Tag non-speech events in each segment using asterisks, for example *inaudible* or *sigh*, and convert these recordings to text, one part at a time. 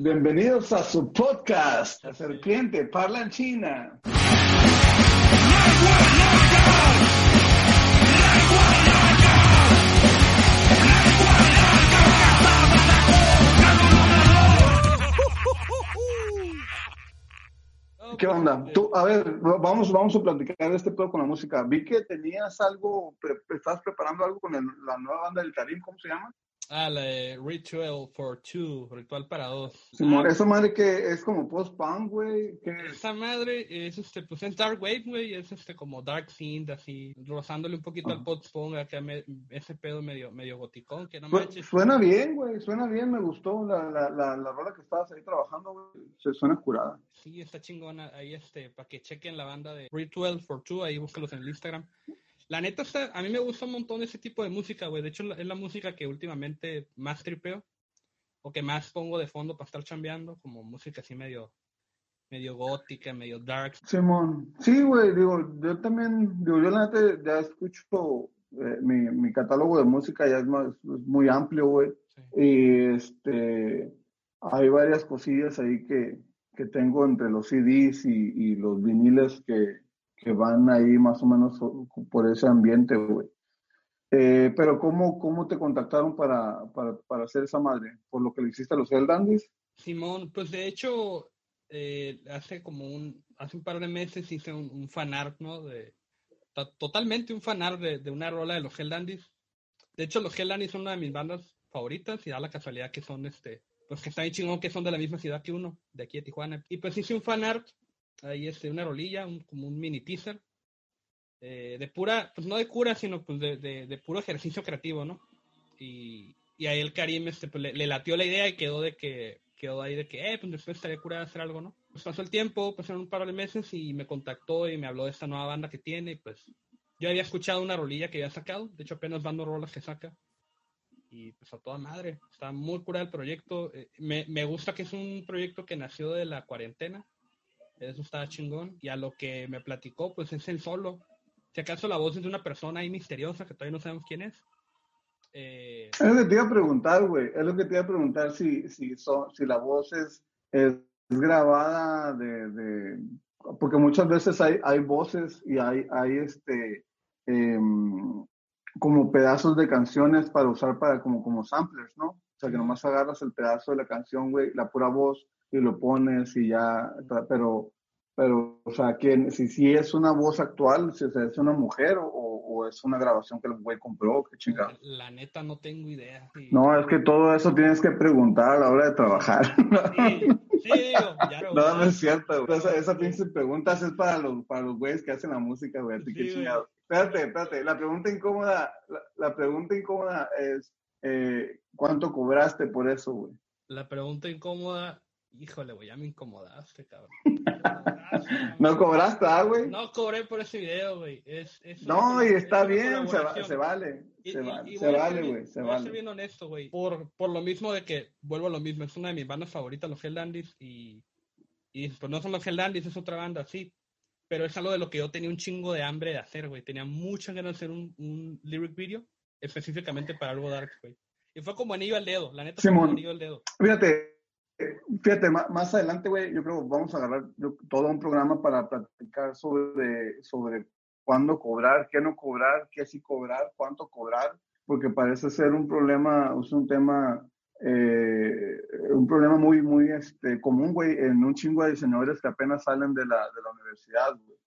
Bienvenidos a su podcast, La Serpiente Parla en China. ¿Qué onda? Tú, a ver, vamos, vamos a platicar este pedo con la música. Vi que tenías algo, pre- estabas preparando algo con la nueva banda del Tarim, ¿cómo se llama? Ah, la de Ritual for Two, Ritual para dos. Simón, Ah, esa madre que es como post-punk, güey. esa madre es este, pues es Dark Wave, güey, es este como Dark Synth, así, rozándole un poquito al Ajá. post-punk, acá me- ese pedo medio, medio goticón, que no Su- manches. Suena bien, güey, suena bien, me gustó la, la, la, la rola que estabas ahí trabajando, güey. Se suena curada. Sí, está chingona. Ahí, este, para que chequen la banda de Ritual for Two, ahí búscalos en el Instagram. La neta, está, a mí me gusta un montón ese tipo de música, güey. De hecho, es la música que últimamente más tripeo, o que más pongo de fondo para estar chambeando, como música así medio, medio gótica, medio dark. Simón, sí, güey, digo, yo también, digo, yo la neta ya escucho, eh, mi, mi catálogo de música ya es, más, es muy amplio, güey. Sí. Y este, hay varias cosillas ahí que, que tengo entre los CDs y, y los viniles que, que van ahí más o menos por ese ambiente, güey. Eh, pero ¿cómo, ¿cómo te contactaron para, para, para hacer esa madre? ¿Por lo que le hiciste a los Hell Dandies? Simón, pues de hecho, eh, hace como un, hace un par de meses hice un, un fanart, ¿no? De, to- totalmente un fanart de, de una rola de los Hell Dandies. De hecho, los Hell Dandies son una de mis bandas favoritas y da la casualidad que son, este, pues que está bien chingón que son de la misma ciudad que uno, de aquí de Tijuana. Y pues hice un fanart, ahí este, una rolilla, un- como un mini teaser, eh, de pura, pues no de cura, sino pues de, de, de puro ejercicio creativo, ¿no? Y, y ahí el Karim este, pues, le, le latió la idea y quedó de que quedó ahí de que, eh, pues después estaría curada hacer algo, ¿no? Pues pasó el tiempo, pasaron un par de meses y me contactó y me habló de esta nueva banda que tiene y pues yo había escuchado una rolilla que había sacado, de hecho apenas van dos rolas que saca y pues a toda madre, está muy curada el proyecto, eh, me, me gusta que es un proyecto que nació de la cuarentena, eso está chingón y a lo que me platicó pues es el solo, si acaso la voz es de una persona ahí misteriosa que todavía no sabemos quién es. Eh, Es lo que te iba a preguntar, güey. Es lo que te iba a preguntar si, si, son, si la voz es, es grabada de, de- Porque muchas veces hay, hay voces y hay, hay este... em, como pedazos de canciones para usar para como, como samplers, ¿no? O sea, que nomás agarras el pedazo de la canción, güey, la pura voz y lo pones y ya, pero, pero, o sea, que si, si es una voz actual, si o sea, es una mujer o, o es una grabación que el güey compró, qué chingado. la neta no tengo idea. sí. No, es que todo eso tienes que preguntar a la hora de trabajar. *laughs* Sí, sí, No, no es cierto. güey. Esa, esa pinche preguntas es para los, para los güeyes que hacen la música, güey. Sí, güey. chingado. Espérate, espérate. La pregunta incómoda, la, la pregunta incómoda es, eh, ¿cuánto cobraste por eso, güey? La pregunta incómoda, híjole, güey, ya me incomodaste, cabrón. *laughs* ¿No cobraste, ah, güey? No cobré por ese video, güey. Es, es No, y está es bien, se, va- se vale. Y- Se y- vale, y se güey, se voy a ser bien honesto, güey. Por, por lo mismo de que, vuelvo a lo mismo, es una de mis bandas favoritas, los Hell Dandies, y, y pues no son los Hell Dandies, es otra banda, sí. Pero es algo de lo que yo tenía un chingo de hambre de hacer, güey. Tenía muchas ganas de hacer un, un lyric video, específicamente para algo dark, güey. Y fue como anillo al dedo, la neta fue como anillo al dedo. Fíjate, fíjate, más adelante, güey, yo creo que vamos a agarrar todo un programa para platicar sobre, sobre cuándo cobrar, qué no cobrar, qué sí cobrar, cuánto cobrar, porque parece ser un problema, es un tema, eh, un problema muy, muy este, común, güey, en un chingo de diseñadores que apenas salen de la, de la universidad, güey.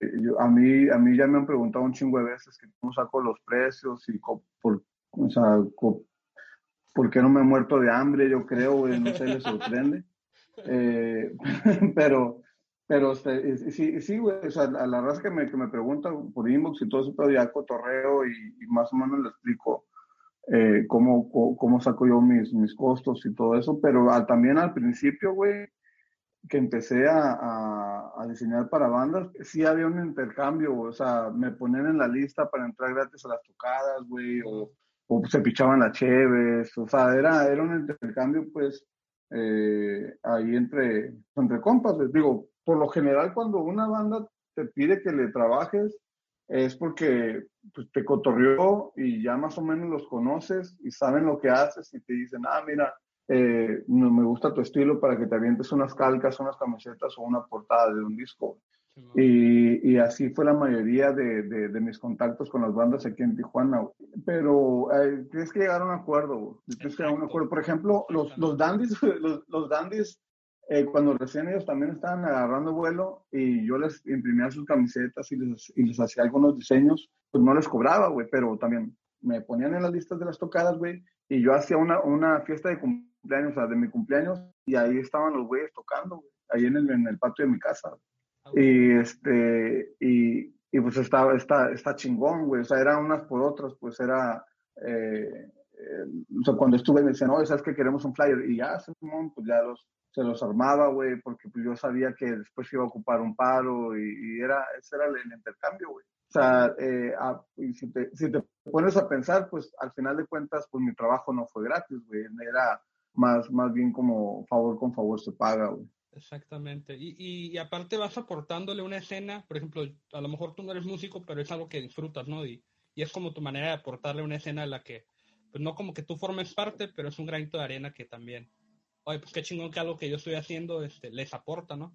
Eh, yo- a, mí, a mí ya me han preguntado un chingo de veces que cómo saco los precios y co- por, o sea, co- ¿por qué no me he muerto de hambre? Yo creo, no sé, les sorprende. Eh, *laughs* pero, pero este, sí, sí, güey, o sea, a la raza que me, que me pregunta por inbox y todo eso, pero ya cotorreo y, y más o menos le explico eh, cómo, cómo saco yo mis, mis costos y todo eso, pero al- también al principio, güey, que empecé a, a, a diseñar para bandas, sí había un intercambio, o sea, me ponían en la lista para entrar gratis a las tocadas, güey, o, o se pichaban las cheves, o sea, era, era un intercambio, pues, eh, ahí entre, entre compas, les digo, por lo general cuando una banda te pide que le trabajes, es porque pues, te cotorreó y ya más o menos los conoces y saben lo que haces y te dicen, ah, mira, eh, no, me gusta tu estilo para que te avientes unas calcas, unas camisetas o una portada de un disco. Y, y, así fue la mayoría de, de, mis contactos con las bandas aquí en Tijuana. Pero eh, tienes que llegar a un acuerdo. Tienes que llegar a un acuerdo. Por ejemplo, los, los dandies, *laughs* los, los dandies eh, cuando recién ellos también estaban agarrando vuelo y yo les imprimía sus camisetas y les, y les hacía algunos diseños, pues no les cobraba, güey, pero también me ponían en las listas de las tocadas, güey, y yo hacía una, una fiesta de cumpleaños, o sea, de mi cumpleaños, y ahí estaban los güeyes tocando, güey, ahí en el, en el patio de mi casa. Y este, y, y pues está, está, está chingón, güey, o sea, eran unas por otras, pues era, eh, cuando estuve me decían, oye, ¿sabes que queremos un flyer? Y ya, pues ya los, se los armaba, güey, porque pues yo sabía que después iba a ocupar un paro y, era, ese era el, intercambio, güey. O sea, eh, y si, te, si te pones a pensar, pues al final de cuentas, pues mi trabajo no fue gratis, güey. Era más, más bien como favor con favor se paga, güey. Exactamente. Y, y, aparte vas aportándole una escena, por ejemplo, a lo mejor tú no eres músico, pero es algo que disfrutas, ¿no? Y, y es como tu manera de aportarle una escena a la que, pues no como que tú formes parte, pero es un granito de arena que también oye, pues qué chingón que algo que yo estoy haciendo este, les aporta, ¿no?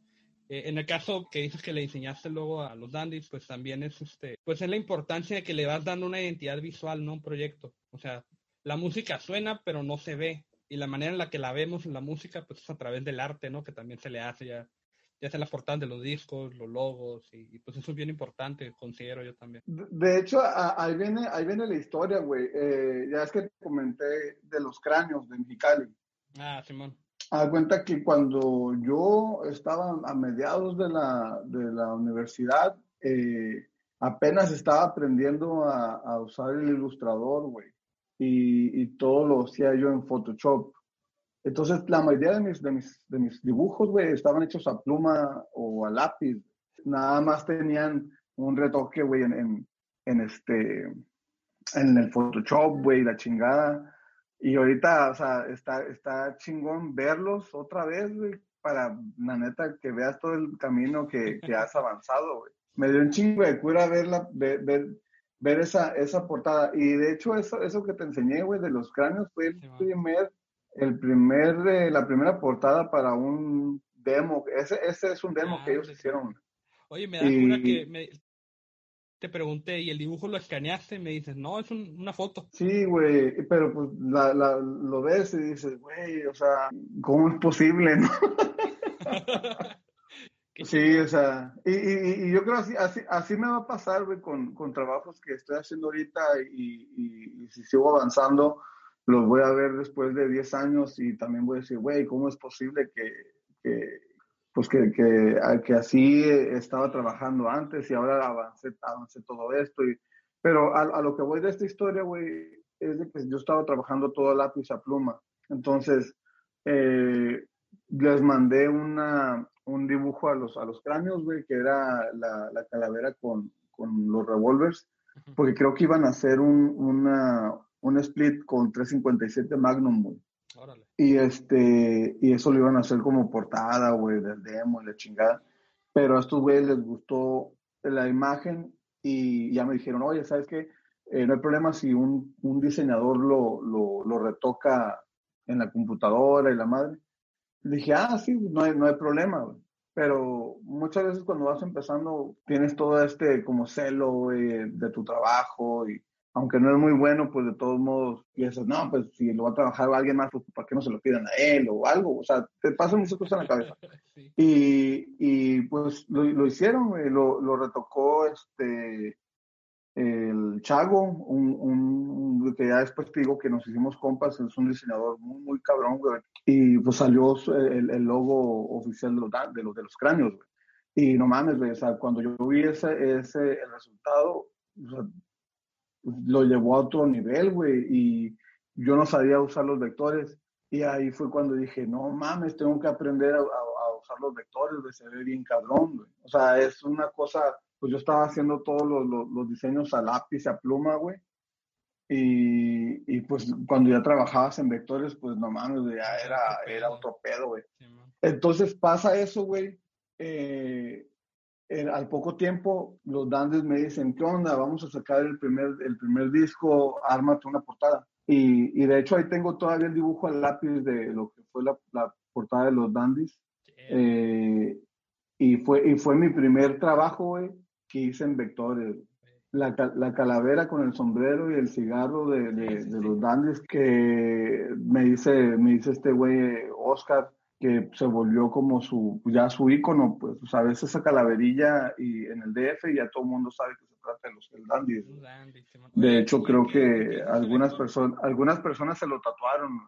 Eh, en el caso que dices que le diseñaste luego a los dandies, pues también es este, pues es la importancia de que le vas dando una identidad visual, ¿no? Un proyecto. O sea, la música suena, pero no se ve. Y la manera en la que la vemos en la música, pues es a través del arte, ¿no? Que también se le hace ya, ya sea las portadas de los discos, los logos, y, pues eso es bien importante, considero yo también. De hecho, ahí viene, ahí viene la historia, güey. Eh, ya es que comenté de los cráneos de Mexicali. Ah, Simón. A cuenta que cuando yo estaba a mediados de la, de la universidad, eh, apenas estaba aprendiendo a, a usar el ilustrador, güey. Y, y, todo lo hacía yo en Photoshop. Entonces, la mayoría de mis, de mis, de mis dibujos, güey, estaban hechos a pluma o a lápiz. Nada más tenían un retoque, güey, en, en, en, este, en el Photoshop, güey, la chingada. Y ahorita, o sea, está, está chingón verlos otra vez, güey, para la neta que veas todo el camino que, que has avanzado, güey. Me dio un chingo de cura verla, ver, ver, esa, esa portada. Y de hecho, eso, eso que te enseñé, güey, de los cráneos, fue el primer, el primer, eh, la primera portada para un demo. Ese, ese es un demo que ah, ellos hicieron. Oye, me da cura que me, te pregunté, ¿y el dibujo lo escaneaste? Me dices, no, es una foto. Sí, güey, pero pues la, la, lo ves y dices, güey, o sea, ¿cómo es posible, no? *laughs* *laughs* sí, o sea, y, y, y, yo creo así, así, así me va a pasar, güey, con, con trabajos que estoy haciendo ahorita y, y si sigo avanzando, los voy a ver después de 10 años y también voy a decir, güey, ¿cómo es posible que, que pues que, que, que, así estaba trabajando antes y ahora avancé, avancé todo esto. Y, pero a, lo que voy de esta historia, güey, es de que yo estaba trabajando todo lápiz a pluma. Entonces, eh, les mandé una, un dibujo a los, a los cráneos, güey, que era la, la calavera con, con los revólveres, porque creo que iban a hacer un, una, un split con 357 Magnum, güey. Y este, y eso lo iban a hacer como portada, güey, del demo y la chingada. Pero a estos güeyes les gustó la imagen y ya me dijeron, oye, ¿sabes qué? Eh, no hay problema si un, un diseñador lo, lo, lo, retoca en la computadora y la madre. Dije, ah, sí, no hay, no hay problema, güey. Pero muchas veces cuando vas empezando tienes todo este como celo de tu trabajo y aunque no es muy bueno, pues de todos modos piensas, no, pues si lo va a trabajar alguien más, pues ¿por qué no se lo pidan a él o algo? O sea, te pasan muchas cosas en la cabeza. *laughs* Y, y pues lo, lo hicieron, lo, lo, retocó este el Chago, un, un, que ya después te digo que nos hicimos compas, es un diseñador muy, muy cabrón, güey. Y pues salió el, el logo oficial de los, de los, de los cráneos, güey. Y no mames, güey, o sea, cuando yo vi ese, ese el resultado, o sea, lo llevó a otro nivel, güey, y yo no sabía usar los vectores. Y ahí fue cuando dije, no mames, tengo que aprender a, usar los vectores, güey, se ve bien cabrón, güey. O sea, es una cosa, pues yo estaba haciendo todos los, los, diseños a lápiz, a pluma, güey. Y, y, pues cuando ya trabajabas en vectores, pues no mames, ya era, era otro pedo, güey. Entonces pasa eso, güey. Eh, al poco tiempo los dandes me dicen, ¿qué onda? Vamos a sacar el primer, el primer disco, ármate una portada. Y, y, de hecho ahí tengo todavía el dibujo al lápiz de lo que fue la, la portada de los Dandies. Eh, y, fue, y fue mi primer trabajo, güey, que hice en vectores. La, la, calavera con el sombrero y el cigarro de, de, de los Dandies que me dice, me dice este güey, Oscar, que se volvió como su, ya su ícono, pues, o sea, ves esa calaverilla y en el DF ya todo el mundo sabe que se trata de los Dandies. De hecho, creo que algunas personas, algunas personas se lo tatuaron.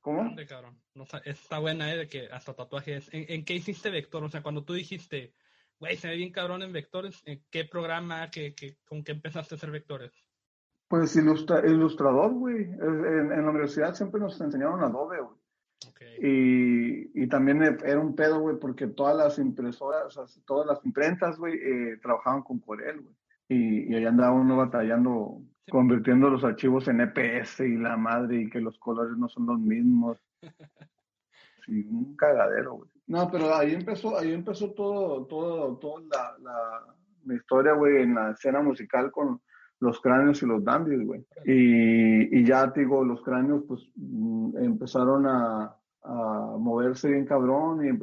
¿Cómo? cabrón. está buena, ¿eh? De que hasta tatuajes. ¿En, ¿En, qué hiciste vector? O sea, cuando tú dijiste, güey, se ve bien cabrón en vectores, ¿en qué programa, qué, qué, con qué empezaste a hacer vectores? Pues ilustra, ilustrador, güey. En, en, la universidad siempre nos enseñaron Adobe, güey. Y, y, también era un pedo, güey, porque todas las impresoras, o sea, todas las imprentas, güey, eh, trabajaban con Corel, güey. Y, y ahí andaba uno batallando, convirtiendo los archivos en EPS y la madre, y que los colores no son los mismos. *laughs* Sí, un cagadero, güey. No, pero ahí empezó, ahí empezó todo, todo, toda la, la, historia, güey, en la escena musical con los cráneos y los dandies, güey. Y, y, ya, digo, los cráneos, pues, mm, empezaron a, a moverse bien cabrón y eh,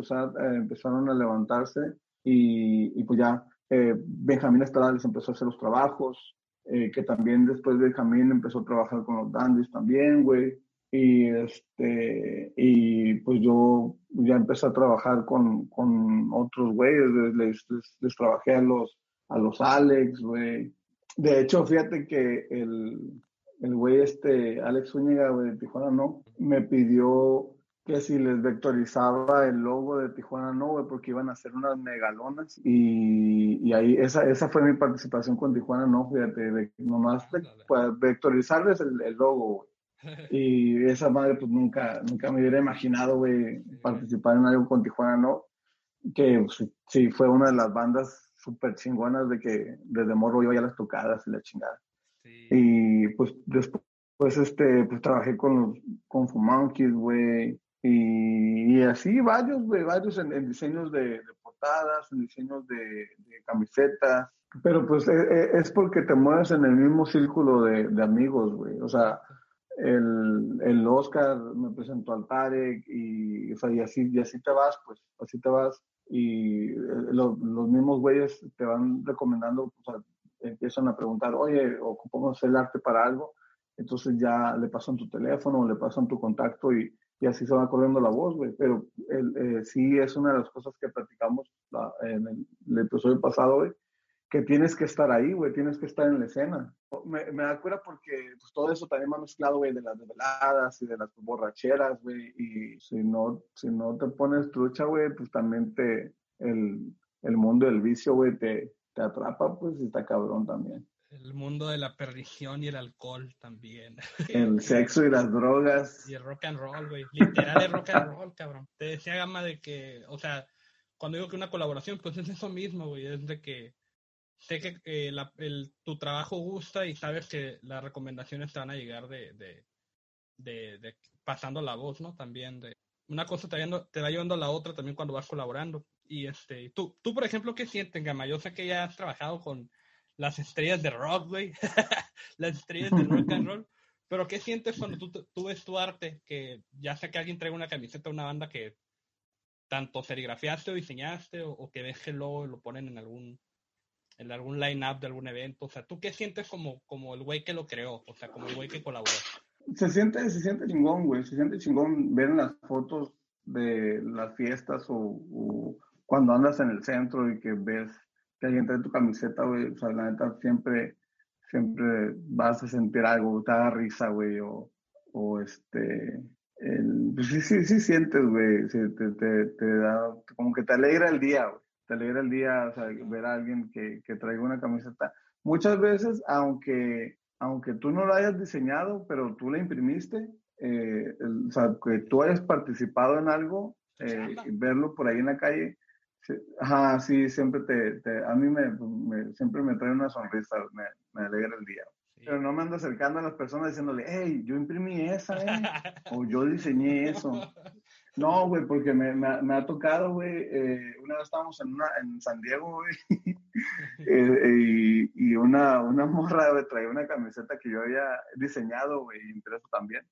empezaron a levantarse y, y pues ya eh, Benjamín Estrada empezó a hacer los trabajos, eh, que también después Benjamín empezó a trabajar con los dandies también, güey. Y, este, y pues yo ya empecé a trabajar con, con otros güeyes, les, les, les, trabajé a los, a los Alex, güey. De hecho, fíjate que el, el güey este, Alex Zúñiga, de Tijuana, no, me pidió que si les vectorizaba el logo de Tijuana no, güey, porque iban a hacer unas megalonas y, y, ahí esa, esa fue mi participación con Tijuana no, fíjate, de, nomás pues, vectorizarles el, el logo, *laughs* Y esa madre pues nunca, nunca me hubiera imaginado, güey, participar en algo con Tijuana no, que pues, sí fue una de las bandas súper chingonas de que desde morro iba a las tocadas y la chingada. Y pues después pues este, pues trabajé con los con Fumonkeys, güey, y, así varios, varios en, diseños de, portadas, en diseños de, camisetas. Pero pues e, e, es, porque te mueves en el mismo círculo de, amigos, güey. O sea, el, el, Oscar me presentó al Tarek y, o sea, y, así, y así te vas, pues, así te vas. Y eh, los mismos güeyes te van recomendando, o sea, empiezan a preguntar, oye, ocupamos el arte para algo. Entonces ya le pasan tu teléfono, le pasan tu contacto y, y así se va corriendo la voz, güey. Pero el, eh, sí es una de las cosas que platicamos en el, episodio pasado, güey, que tienes que estar ahí, güey, tienes que estar en la escena. Me, me da cura porque pues, todo eso también me ha mezclado, güey, de las desveladas y de las borracheras, güey, y si no, si no te pones trucha, güey, pues también te, el, el mundo del vicio, güey, te, te atrapa, pues, y está cabrón también. El mundo de la perdición y el alcohol también. *laughs* El sexo y las drogas. Y el rock and roll, güey. Literal el rock and roll, cabrón. Te decía Gama de que, o sea, cuando digo que una colaboración, pues es eso mismo, güey. Es de que sé que eh, la, el, tu trabajo gusta y sabes que las recomendaciones te van a llegar de, de, de, de pasando la voz, ¿no? También de una cosa te, te va llevando a la otra también cuando vas colaborando. Y este, tú, tú por ejemplo, ¿qué sientes, Gama? Yo sé que ya has trabajado con las estrellas de rock, güey, *laughs* las estrellas de rock and roll. Pero ¿qué sientes cuando tú, tú ves tu arte? Que ya sea que alguien traiga una camiseta de una banda que tanto serigrafiaste o diseñaste, o, que ves que luego lo ponen en algún en algún line-up de algún evento. O sea, ¿tú qué sientes como, como el güey que lo creó? O sea, como el güey que colaboró. Se siente, se siente chingón, güey. Se siente chingón ver las fotos de las fiestas o cuando andas en el centro y que ves que alguien trae tu camiseta, güey, o sea, la neta siempre, siempre vas a sentir algo, te da risa, güey, o, o este, pues sí, sí, sí sientes, güey, te, te, te, da, como que te alegra el día, güey, te alegra el día, o sea, ver a alguien que, que traiga una camiseta. Muchas veces, aunque, aunque tú no la hayas diseñado, pero tú la imprimiste, eh, o sea, que tú hayas participado en algo, eh, verlo por ahí en la calle, Sí, ajá, sí, siempre te, a mí me, siempre me trae una sonrisa, me, me alegra el día. Pero no me ando acercando a las personas diciéndole, hey, yo imprimí esa, ¿eh? *laughs* o yo diseñé eso. *laughs* No, güey, porque me, ha tocado, güey. Eh, una vez estábamos en, una, en San Diego, güey. *laughs* eh, y, una, una morra, güey, traía una camiseta que yo había diseñado, güey, impreso también.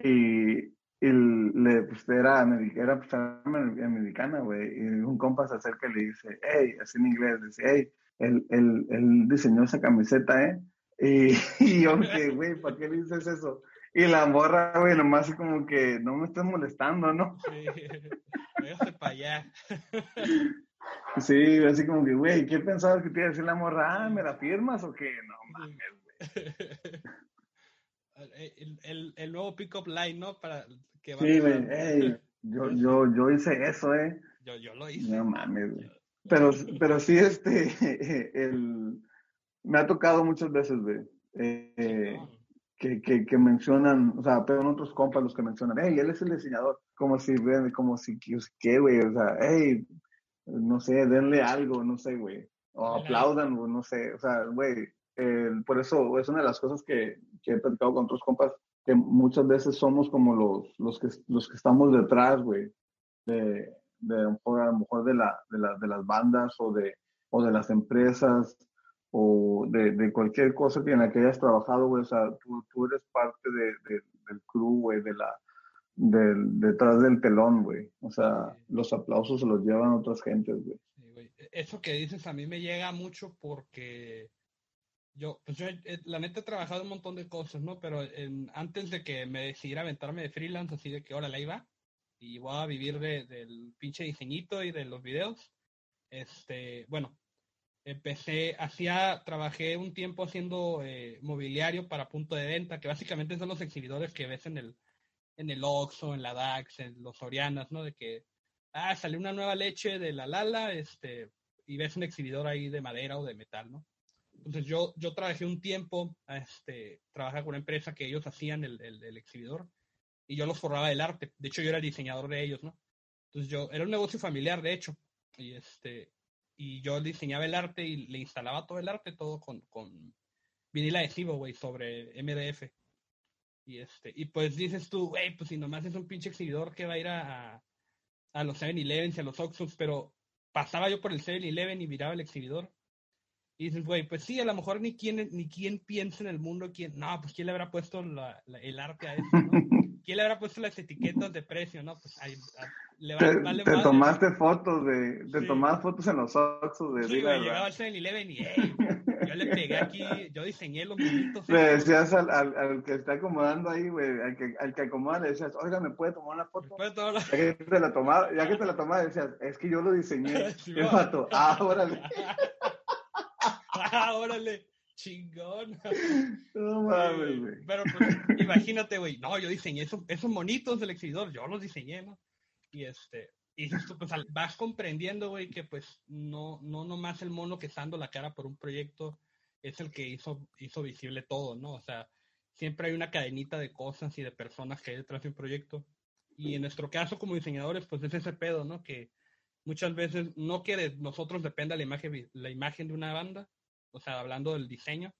Y, y le, pues, era, era, pues, americana, güey. Y un compa se acerca y le dice, hey, así en inglés, dice, hey, él, él, él diseñó esa camiseta, ¿eh? Y, *laughs* y yo, güey, ¿para qué dices eso? Y la morra, güey, nomás así como que no me estés molestando, ¿no? Sí, *laughs* para allá. *laughs* Sí, así como que, güey, ¿qué pensabas que te iba a decir la morra? Ah, ¿me la firmas o qué? No mames, güey. *laughs* El, el, el, nuevo pick-up line, ¿no? Para que sí, güey, hey, yo, yo, yo hice eso, ¿eh? Yo, yo lo hice. No mames, güey. Pero, pero sí, este, el, me ha tocado muchas veces, güey. Eh, sí, que, que, que, mencionan, o sea, pero otros compas los que mencionan, hey, él es el diseñador, como si, como si, ¿qué, güey? O sea, hey, no sé, denle algo, no sé, güey, o aplaudan, o no sé, o sea, güey, eh, por eso es una de las cosas que, que, he platicado con otros compas, que muchas veces somos como los, los, que, los que estamos detrás, güey, de, de, a lo mejor de, la, de, la, de las bandas o de, o de las empresas o de, de, cualquier cosa que en la que hayas trabajado, güey, o sea, tú, tú eres parte de, de, del crew, güey, de la, del, detrás del telón, güey. O sea, sí. los aplausos se los llevan otras gentes, güey. Sí, güey. Eso que dices a mí me llega mucho porque yo, pues yo, eh, la neta he trabajado un montón de cosas, ¿no? Pero en, antes de que me decidiera aventarme de freelance, así de que ahora la iba, y voy a vivir de, del pinche diseñito y de los videos, este, bueno, empecé, hacía, trabajé un tiempo haciendo eh, mobiliario para punto de venta, que básicamente son los exhibidores que ves en el, en el Oxxo, en la DAX, en los Sorianas, ¿no? De que, ah, salió una nueva leche de la Lala, este, y ves un exhibidor ahí de madera o de metal, ¿no? Entonces yo, yo trabajé un tiempo, este, trabajé con una empresa que ellos hacían el, el, el exhibidor, y yo los forraba del arte. De hecho, yo era el diseñador de ellos, ¿no? Entonces yo, era un negocio familiar, de hecho, y este, y yo diseñaba el arte y le instalaba todo el arte, todo con, con vinil adhesivo, güey, sobre MDF. Y este, y pues dices tú, güey, pues si nomás es un pinche exhibidor que va a ir a, a los 7-Eleven y a los Oxxos, pero pasaba yo por el 7-Eleven y miraba el exhibidor. Y dices, güey, pues sí, a lo mejor ni quién, ni quién piensa en el mundo, quién, no, pues quién le habrá puesto la, la, el arte a eso, ¿no? ¿Quién le habrá puesto las etiquetas de precio, no? Pues ahí, le te, vale te madre, tomaste ¿no? fotos de, te sí. tomabas fotos en los Oxxos de sí, güey, llegaba al 7-Eleven y, hey, yo le pegué aquí, yo diseñé los monitos. Le decías al, al, al, que está acomodando ahí, güey, al que, al que acomoda, le decías, oiga, ¿me puede tomar una foto? ¿Me tomar la... Ya que te la tomaba, ya que te la tomaba, decías, es que yo lo diseñé. *laughs* sí, el vato, ah, órale. *laughs* ah, órale, chingón. *laughs* No mames, güey. Pero pues, imagínate, güey, no, yo diseñé esos, esos monitos del exhibidor, yo los diseñé, ¿no? Y este, y tú pues vas comprendiendo, güey, que pues no, no nomás el mono que está dando la cara por un proyecto es el que hizo, hizo visible todo, ¿no? O sea, siempre hay una cadenita de cosas y de personas que hay detrás de un proyecto. Y en nuestro caso como diseñadores, pues es ese pedo, ¿no? Que muchas veces no que de nosotros dependa la imagen, la imagen de una banda, o sea, hablando del diseño,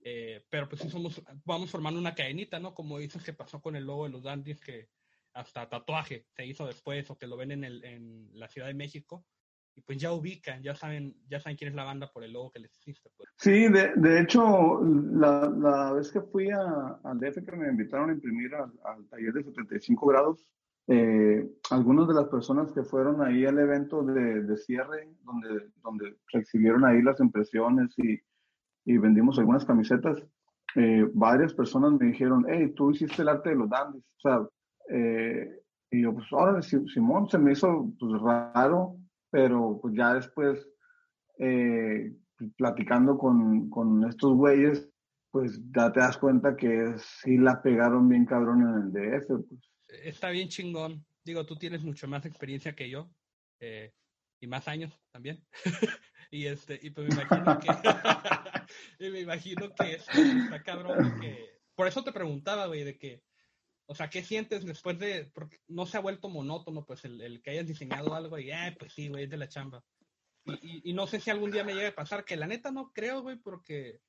eh, pero pues sí somos, vamos formando una cadenita, ¿no? Como dices que pasó con el logo de los dandies, que hasta tatuaje se hizo después, o que lo ven en, el, en la Ciudad de México, y pues ya ubican, ya saben, ya saben quién es la banda por el logo que les existe. Pues. Sí, de, de hecho, la, la, vez que fui a, al DF que me invitaron a imprimir al, al taller de 75 grados, eh, algunas de las personas que fueron ahí al evento de, cierre, donde, donde se exhibieron ahí las impresiones y, y vendimos algunas camisetas, eh, varias personas me dijeron, hey, tú hiciste el arte de los dandies. O sea, eh, y yo, pues ahora Simón se me hizo pues, raro, pero pues ya después, eh, platicando con, con estos güeyes, pues ya te das cuenta que sí la pegaron bien cabrón en el DF. Pues. Está bien chingón. Digo, tú tienes mucho más experiencia que yo eh, y más años también. *laughs* y este y pues me imagino que *laughs* me imagino que está, está cabrón que por eso te preguntaba, güey, de que o sea, ¿qué sientes después de, porque no se ha vuelto monótono, pues el, el que hayas diseñado algo y, ah, pues sí, güey, es de la chamba. Y, y, y, no sé si algún día me llegue a pasar, que la neta no creo, güey, porque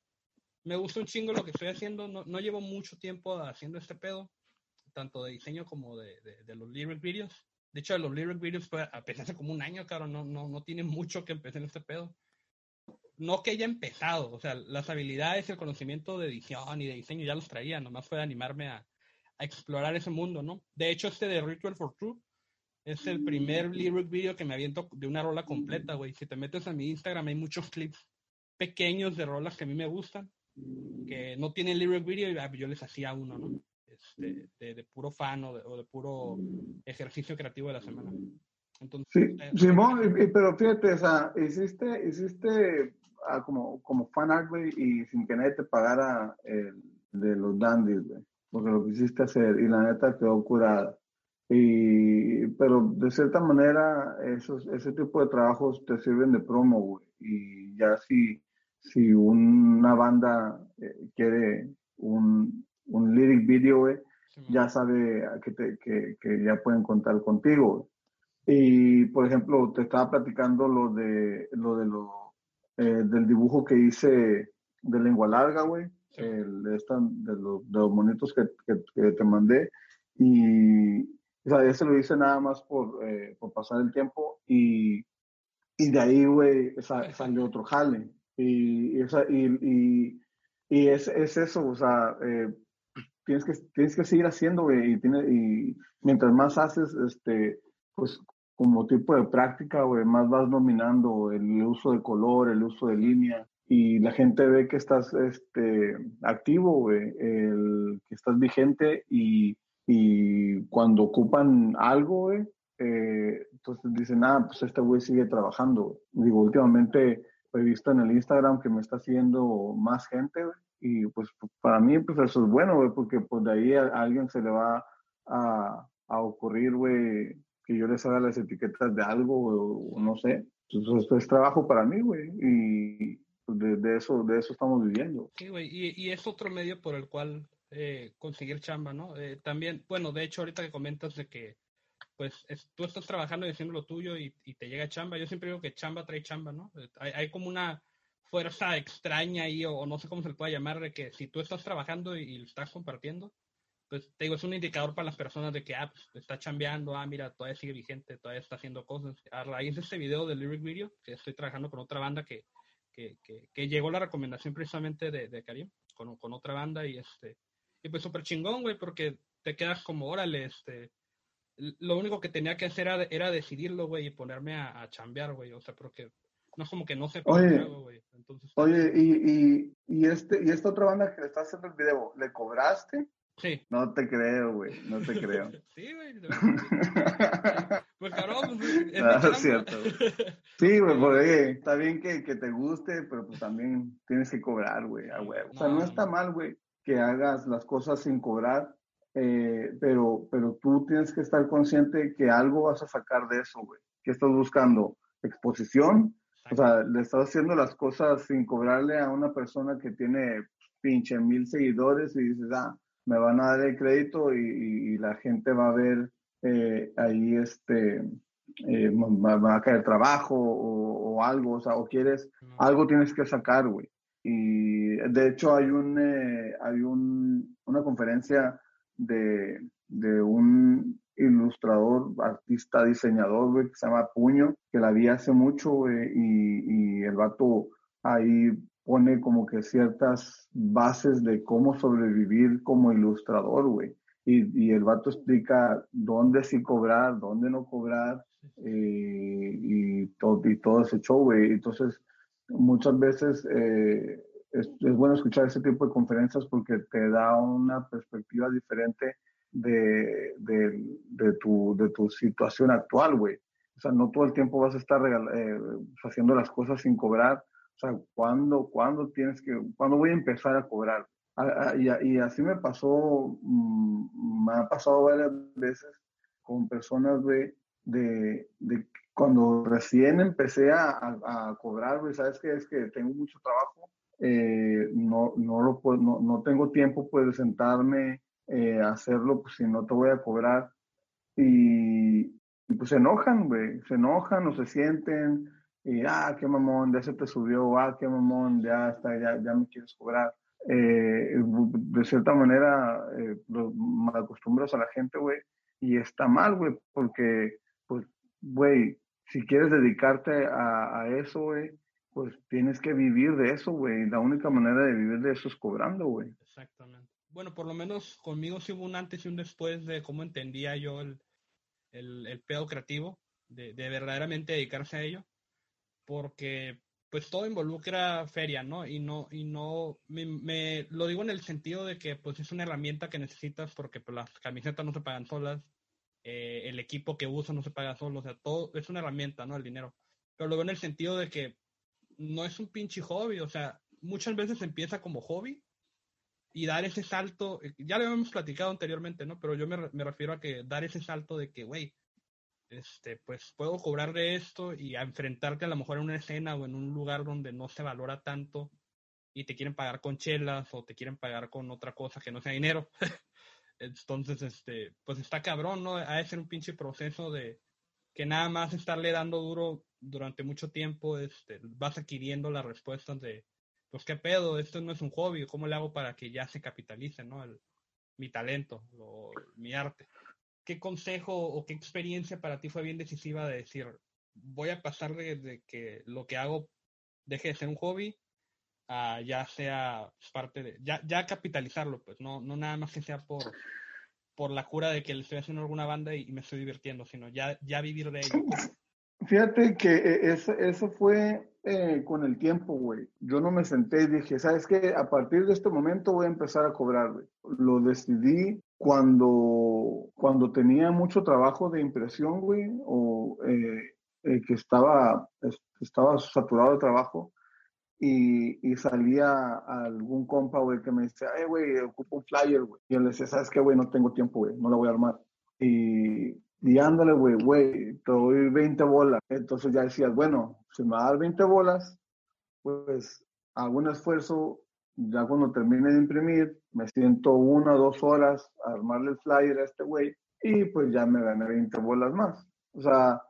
me gusta un chingo lo que estoy haciendo, no, no llevo mucho tiempo haciendo este pedo, tanto de diseño como de, de, de los lyric videos. De hecho, los lyric videos fue, empecé hace como un año, claro, no, no, no tiene mucho que empecé en este pedo. No que haya empezado, o sea, las habilidades el conocimiento de edición y de diseño ya los traía, nomás fue animarme a, a explorar ese mundo, ¿no? De hecho, este de Ritual for Truth es el primer lyric video que me aviento de una rola completa, güey. Si te metes a mi Instagram hay muchos clips pequeños de rolas que a mí me gustan, que no tienen lyric video y ah, yo les hacía uno, ¿no? Este, de, puro fan o de, puro ejercicio creativo de la semana. Entonces, sí, eh, Simón, pero fíjate, o sea, hiciste, hiciste ah, como, como fan art, güey, y sin que nadie te pagara el de los dandies, güey, porque lo quisiste hacer y la neta quedó curada. Y, pero de cierta manera, esos, ese tipo de trabajos te sirven de promo, güey. Y ya si, si una banda eh, quiere un, un lyric video, ya sabe que, te, que, que, ya pueden contar contigo. Y, por ejemplo, te estaba platicando lo de lo, de lo eh, del dibujo que hice de lengua larga, güey. El, de, los, de, los, monitos que, que, te mandé. Y, o sea, ese lo hice nada más por, eh, por pasar el tiempo. Y, y de ahí, güey, salió otro jale. Y, y, y, y es, es, eso, o sea, eh, tienes que, tienes que seguir haciendo, y, tiene, y mientras más haces, este, pues como tipo de práctica, güey, más vas dominando el uso de color, el uso de línea, y la gente ve que estás este, activo, güey, el, que estás vigente, y, y cuando ocupan algo, güey, eh, entonces dicen, ah, pues este güey sigue trabajando. Digo, últimamente he visto en el Instagram que me está siguiendo más gente, y pues para mí pues eso es bueno, porque pues de ahí a, alguien se le va a, a ocurrir, güey, que yo les haga las etiquetas de algo, o, no sé. Entonces pues, esto es trabajo para mí, güey, y pues, de, de, eso, de eso estamos viviendo. Sí, güey, y, y, es otro medio por el cual eh, conseguir chamba, ¿no? Eh, también, bueno, de hecho ahorita que comentas de que pues tú estás trabajando y haciendo lo tuyo y, te llega chamba, yo siempre digo que chamba trae chamba, ¿no? Eh, hay, como una fuerza extraña ahí, o, no sé cómo se le puede llamar, de que si tú estás trabajando y, lo estás compartiendo, pues te digo, es un indicador para las personas de que, ah, pues, está chambeando, ah, mira, todavía sigue vigente, todavía está haciendo cosas. A raíz de este video del Lyric Video, que estoy trabajando con otra banda que, que, que, llegó la recomendación precisamente de, de Karim, con, con otra banda, y este, y pues súper chingón, güey, porque te quedas como, órale, este, lo único que tenía que hacer era, era decidirlo, güey, y ponerme a, a chambear, güey, o sea, porque no es como que no sé oye, güey. Entonces, oye, y, y, y, este, y esta otra banda que le está haciendo el video, ¿le cobraste? Sí. No te creo, güey, no te creo. sí, güey. pues cabrón, pues, es ah, cierto. Sí, güey, porque está bien que, que, te guste, pero pues también tienes que cobrar, güey, a huevo. O sea, no está mal, güey, que hagas las cosas sin cobrar, eh, pero, pero tú tienes que estar consciente que algo vas a sacar de eso, güey. ¿Qué estás buscando? Exposición, o sea, le estás haciendo las cosas sin cobrarle a una persona que tiene pinche mil seguidores y dices, ah, me van a dar el crédito y, la gente va a ver eh, ahí este, eh, va, a caer trabajo o, algo, o sea, o quieres, algo tienes que sacar, güey. Y de hecho hay un, eh, hay un, una conferencia de, de un ilustrador, artista, diseñador, que se llama Puño, que la vi hace mucho, y, y el vato ahí pone como que ciertas bases de cómo sobrevivir como ilustrador, güey. Y, y, el vato explica dónde sí cobrar, dónde no cobrar, eh, y, todo, y todo ese show, güey. Entonces, muchas veces eh, es, es, bueno escuchar ese tipo de conferencias porque te da una perspectiva diferente de, de, de, tu, de tu situación actual, güey. O sea, no todo el tiempo vas a estar eh, haciendo las cosas sin cobrar. O sea, ¿cuándo, ¿cuándo tienes que, cuándo voy a empezar a cobrar? y, y, así me pasó, mm, me ha pasado varias veces con personas, güey, de, de, cuando recién empecé a, a, cobrar, güey, sabes que es que tengo mucho trabajo, eh, no, no, lo no, no tengo tiempo pues de sentarme eh, hacerlo, pues si no te voy a cobrar. Y, pues se enojan, güey, se enojan o se sienten, y ah, qué mamón, ya se te subió, ah, qué mamón, ya está, ya, ya me quieres cobrar. Eh, de cierta manera, eh, mal a la gente, güey, y está mal, güey, porque güey, si quieres dedicarte a, a eso, güey, pues tienes que vivir de eso, güey. La única manera de vivir de eso es cobrando, güey. Exactamente. Bueno, por lo menos conmigo sí hubo un antes y un después de cómo entendía yo el, el, el pedo creativo, de, de, verdaderamente dedicarse a ello, porque pues todo involucra feria, ¿no? Y no, y no, me, me, lo digo en el sentido de que pues es una herramienta que necesitas porque pues, las camisetas no se pagan solas, eh, el equipo que uso no se paga solo, o sea, todo es una herramienta, ¿no? El dinero. Pero lo veo en el sentido de que no es un pinche hobby, o sea, muchas veces empieza como hobby y dar ese salto, eh, ya lo hemos platicado anteriormente, ¿no? Pero yo me, refiero a que dar ese salto de que, güey, este, pues puedo cobrar de esto y a enfrentarte a lo mejor en una escena o en un lugar donde no se valora tanto y te quieren pagar con chelas o te quieren pagar con otra cosa que no sea dinero. *laughs* Entonces, este, pues está cabrón, ¿no? Ha de ser un pinche proceso de que nada más estarle dando duro durante mucho tiempo, este, vas adquiriendo las respuestas de, pues qué pedo, esto no es un hobby, ¿cómo le hago para que ya se capitalice, ¿no? El, mi talento, lo, mi arte. ¿Qué consejo o qué experiencia para ti fue bien decisiva de decir, voy a pasar de, que lo que hago deje de ser un hobby a ya sea parte de, ya, ya capitalizarlo, pues no, no nada más que sea por, por la cura de que le estoy haciendo alguna banda y, y me estoy divirtiendo, sino ya, ya vivir de ello. Fíjate que eh, eso, eso fue eh, con el tiempo, güey. Yo no me senté y dije, ¿sabes qué? A partir de este momento voy a empezar a cobrar, güey. Lo decidí cuando, cuando tenía mucho trabajo de impresión, güey, o eh, eh, que estaba, estaba saturado de trabajo y, y salía algún compa, güey, que me decía, eh, güey, ocupo un flyer, güey. Y yo le decía, ¿sabes qué, güey? No tengo tiempo, güey, no lo voy a armar. Y, y ándale, güey, güey, te doy 20 bolas. Entonces ya decías, bueno, si me va a dar 20 bolas, pues hago un esfuerzo, ya cuando termine de imprimir, me siento una o dos horas a armarle el flyer a este güey y pues ya me gané 20 bolas más. O sea,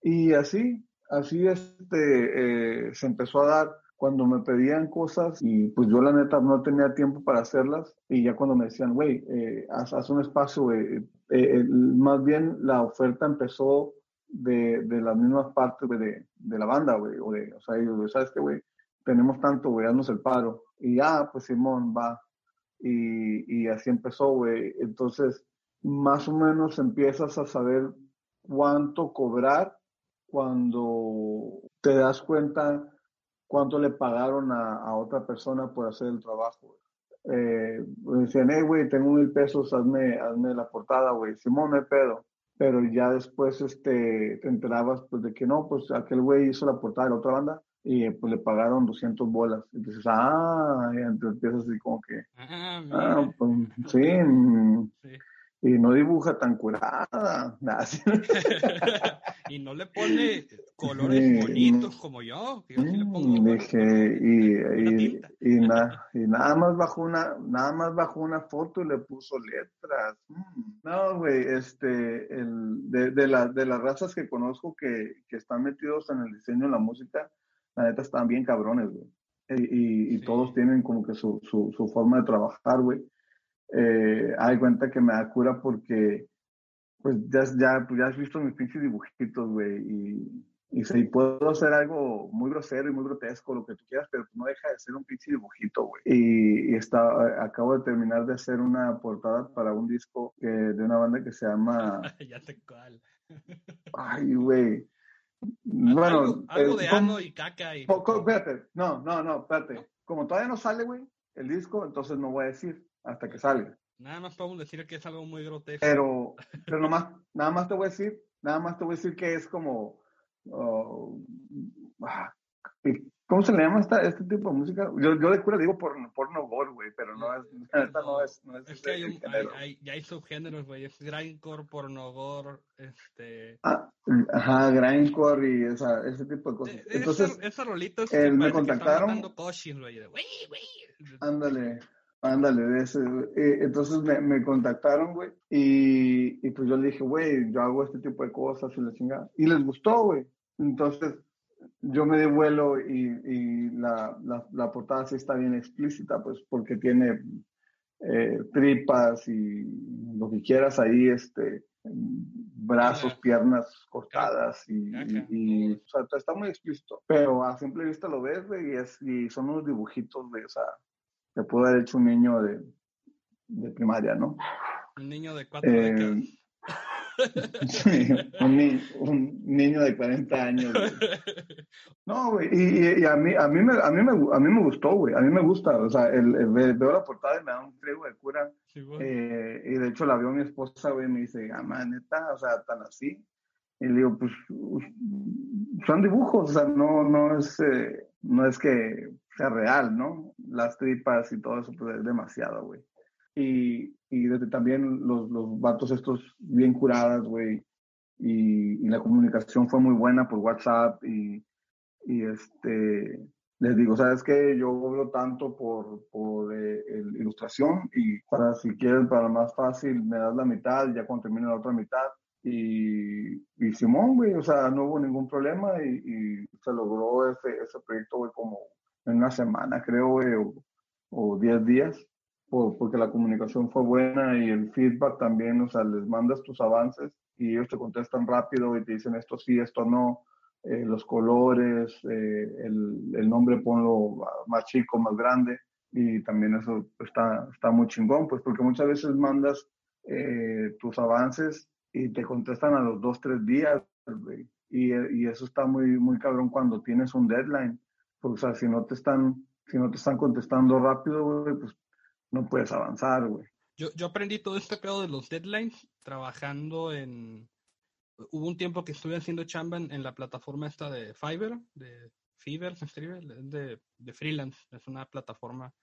y así, así este, eh, se empezó a dar cuando me pedían cosas y pues yo la neta no tenía tiempo para hacerlas y ya cuando me decían, güey, eh, haz, haz, un espacio, güey, eh, más bien la oferta empezó de, de las mismas partes de, de la banda, güey, o, o sea, ellos, ¿sabes qué, güey? Tenemos tanto, güey, haznos el paro. Y ya, pues Simón va. Y, y así empezó, güey. Entonces, más o menos empiezas a saber cuánto cobrar cuando te das cuenta cuánto le pagaron a, a otra persona por hacer el trabajo. Eh, me decían, hey, güey, tengo mil pesos, hazme, hazme la portada, güey. Simón, hay pedo. Pero ya después este, te enterabas pues, de que no, pues aquel güey hizo la portada de la otra banda y pues le pagaron 200 bolas. Entonces, ah, y entonces empiezas así como que, ah, ah pues *laughs* sí, sí y no dibuja tan curada. *laughs* y no le pone colores bonitos como yo. Yo sí le pongo mm, dije, y, y, y, *laughs* na, y, nada más bajó una, nada más bajó una foto y le puso letras. Mm. No, güey, este, el, de, de, la, de las razas que conozco que, que están metidos en el diseño de la música, la neta están bien cabrones, güey. Y, y, sí. todos tienen como que su, su, su forma de trabajar, güey eh, hay cuenta que me da cura porque pues ya, ya, pues ya has visto mis pinches dibujitos, güey, y, y si puedo hacer algo muy grosero y muy grotesco, lo que tú quieras, pero no deja de ser un pinche dibujito, güey. Y, y está, acabo de terminar de hacer una portada para un disco que, de una banda que se llama... *laughs* ya sé cuál. Ay, güey. Bueno, algo, algo de ano y caca y... Espérate, no, no, no, espérate. Como todavía no sale, güey, el disco, entonces no voy a decir hasta que salga. Nada más podemos decir que es algo muy grotesco. Pero, pero nomás, nada más te voy a decir, nada más te voy a decir que es como, uh, ¿cómo se le llama esta, este tipo de música? Yo, yo de cura digo porno, porno gore, güey, pero no es, *laughs* esta no es, no es, es que hay, un, hay, hay, ya hay subgéneros, güey, es grindcore, porno gore, este... Ah, ajá, grindcore y esa, ese tipo de cosas. De, Entonces, esa, esa rolita es eh, me contactaron. Ándale. Ándale, de ese, entonces me, me, contactaron, güey, y, y, pues yo le dije, güey, yo hago este tipo de cosas y la chingada. Y les gustó, güey. Entonces yo me di vuelo y, y la, la, la, portada sí está bien explícita, pues porque tiene eh, tripas y lo que quieras ahí, este, brazos, piernas cortadas y, o sea, está muy explícito. Pero a simple vista lo ves, güey, y, es, y son unos dibujitos, de, o sea, que puede haber hecho un niño de, de primaria, ¿no? Un niño de cuatro eh, décadas. *laughs* Sí, un, niño de 40 años. No, güey, y, a, mí, a, mí me, a, mí me, a mí me gustó, güey, a mí me gusta, o sea, el, veo la portada y me da un friego de cura. eh, y de hecho la vio mi esposa, güey, y me dice, ah, man, neta, o sea, tan así. Y le digo, pues, son dibujos, o sea, no, no, es, eh, no es que sea real, ¿no? Las tripas y todo eso, pues es demasiado, güey y, y desde también los, los vatos estos bien curadas, güey, y, y, la comunicación fue muy buena por WhatsApp y, y este, les digo, ¿sabes qué? Yo cobro tanto por, por eh, ilustración y para si quieres, para más fácil, me das la mitad ya cuando termine la otra mitad. Y, y Simón, güey, o sea, no hubo ningún problema y, y se logró ese, ese proyecto, güey, como en una semana, creo, güey, o 10 días porque la comunicación fue buena y el feedback también, o sea, les mandas tus avances y ellos te contestan rápido y te dicen esto sí, esto no, eh, los colores, eh, el, el, nombre ponlo más chico, más grande y también eso está, está muy chingón, pues porque muchas veces mandas eh, tus avances y te contestan a los dos, tres días, y, y, eso está muy, muy cabrón cuando tienes un deadline, porque o sea, si no te están, si no te están contestando rápido, pues no puedes avanzar, güey. Yo, yo aprendí todo este pedo de los deadlines trabajando en... Hubo un tiempo que estuve haciendo chamba en, la plataforma esta de Fiverr, de Fiverr se escribe, de, de freelance. Es una plataforma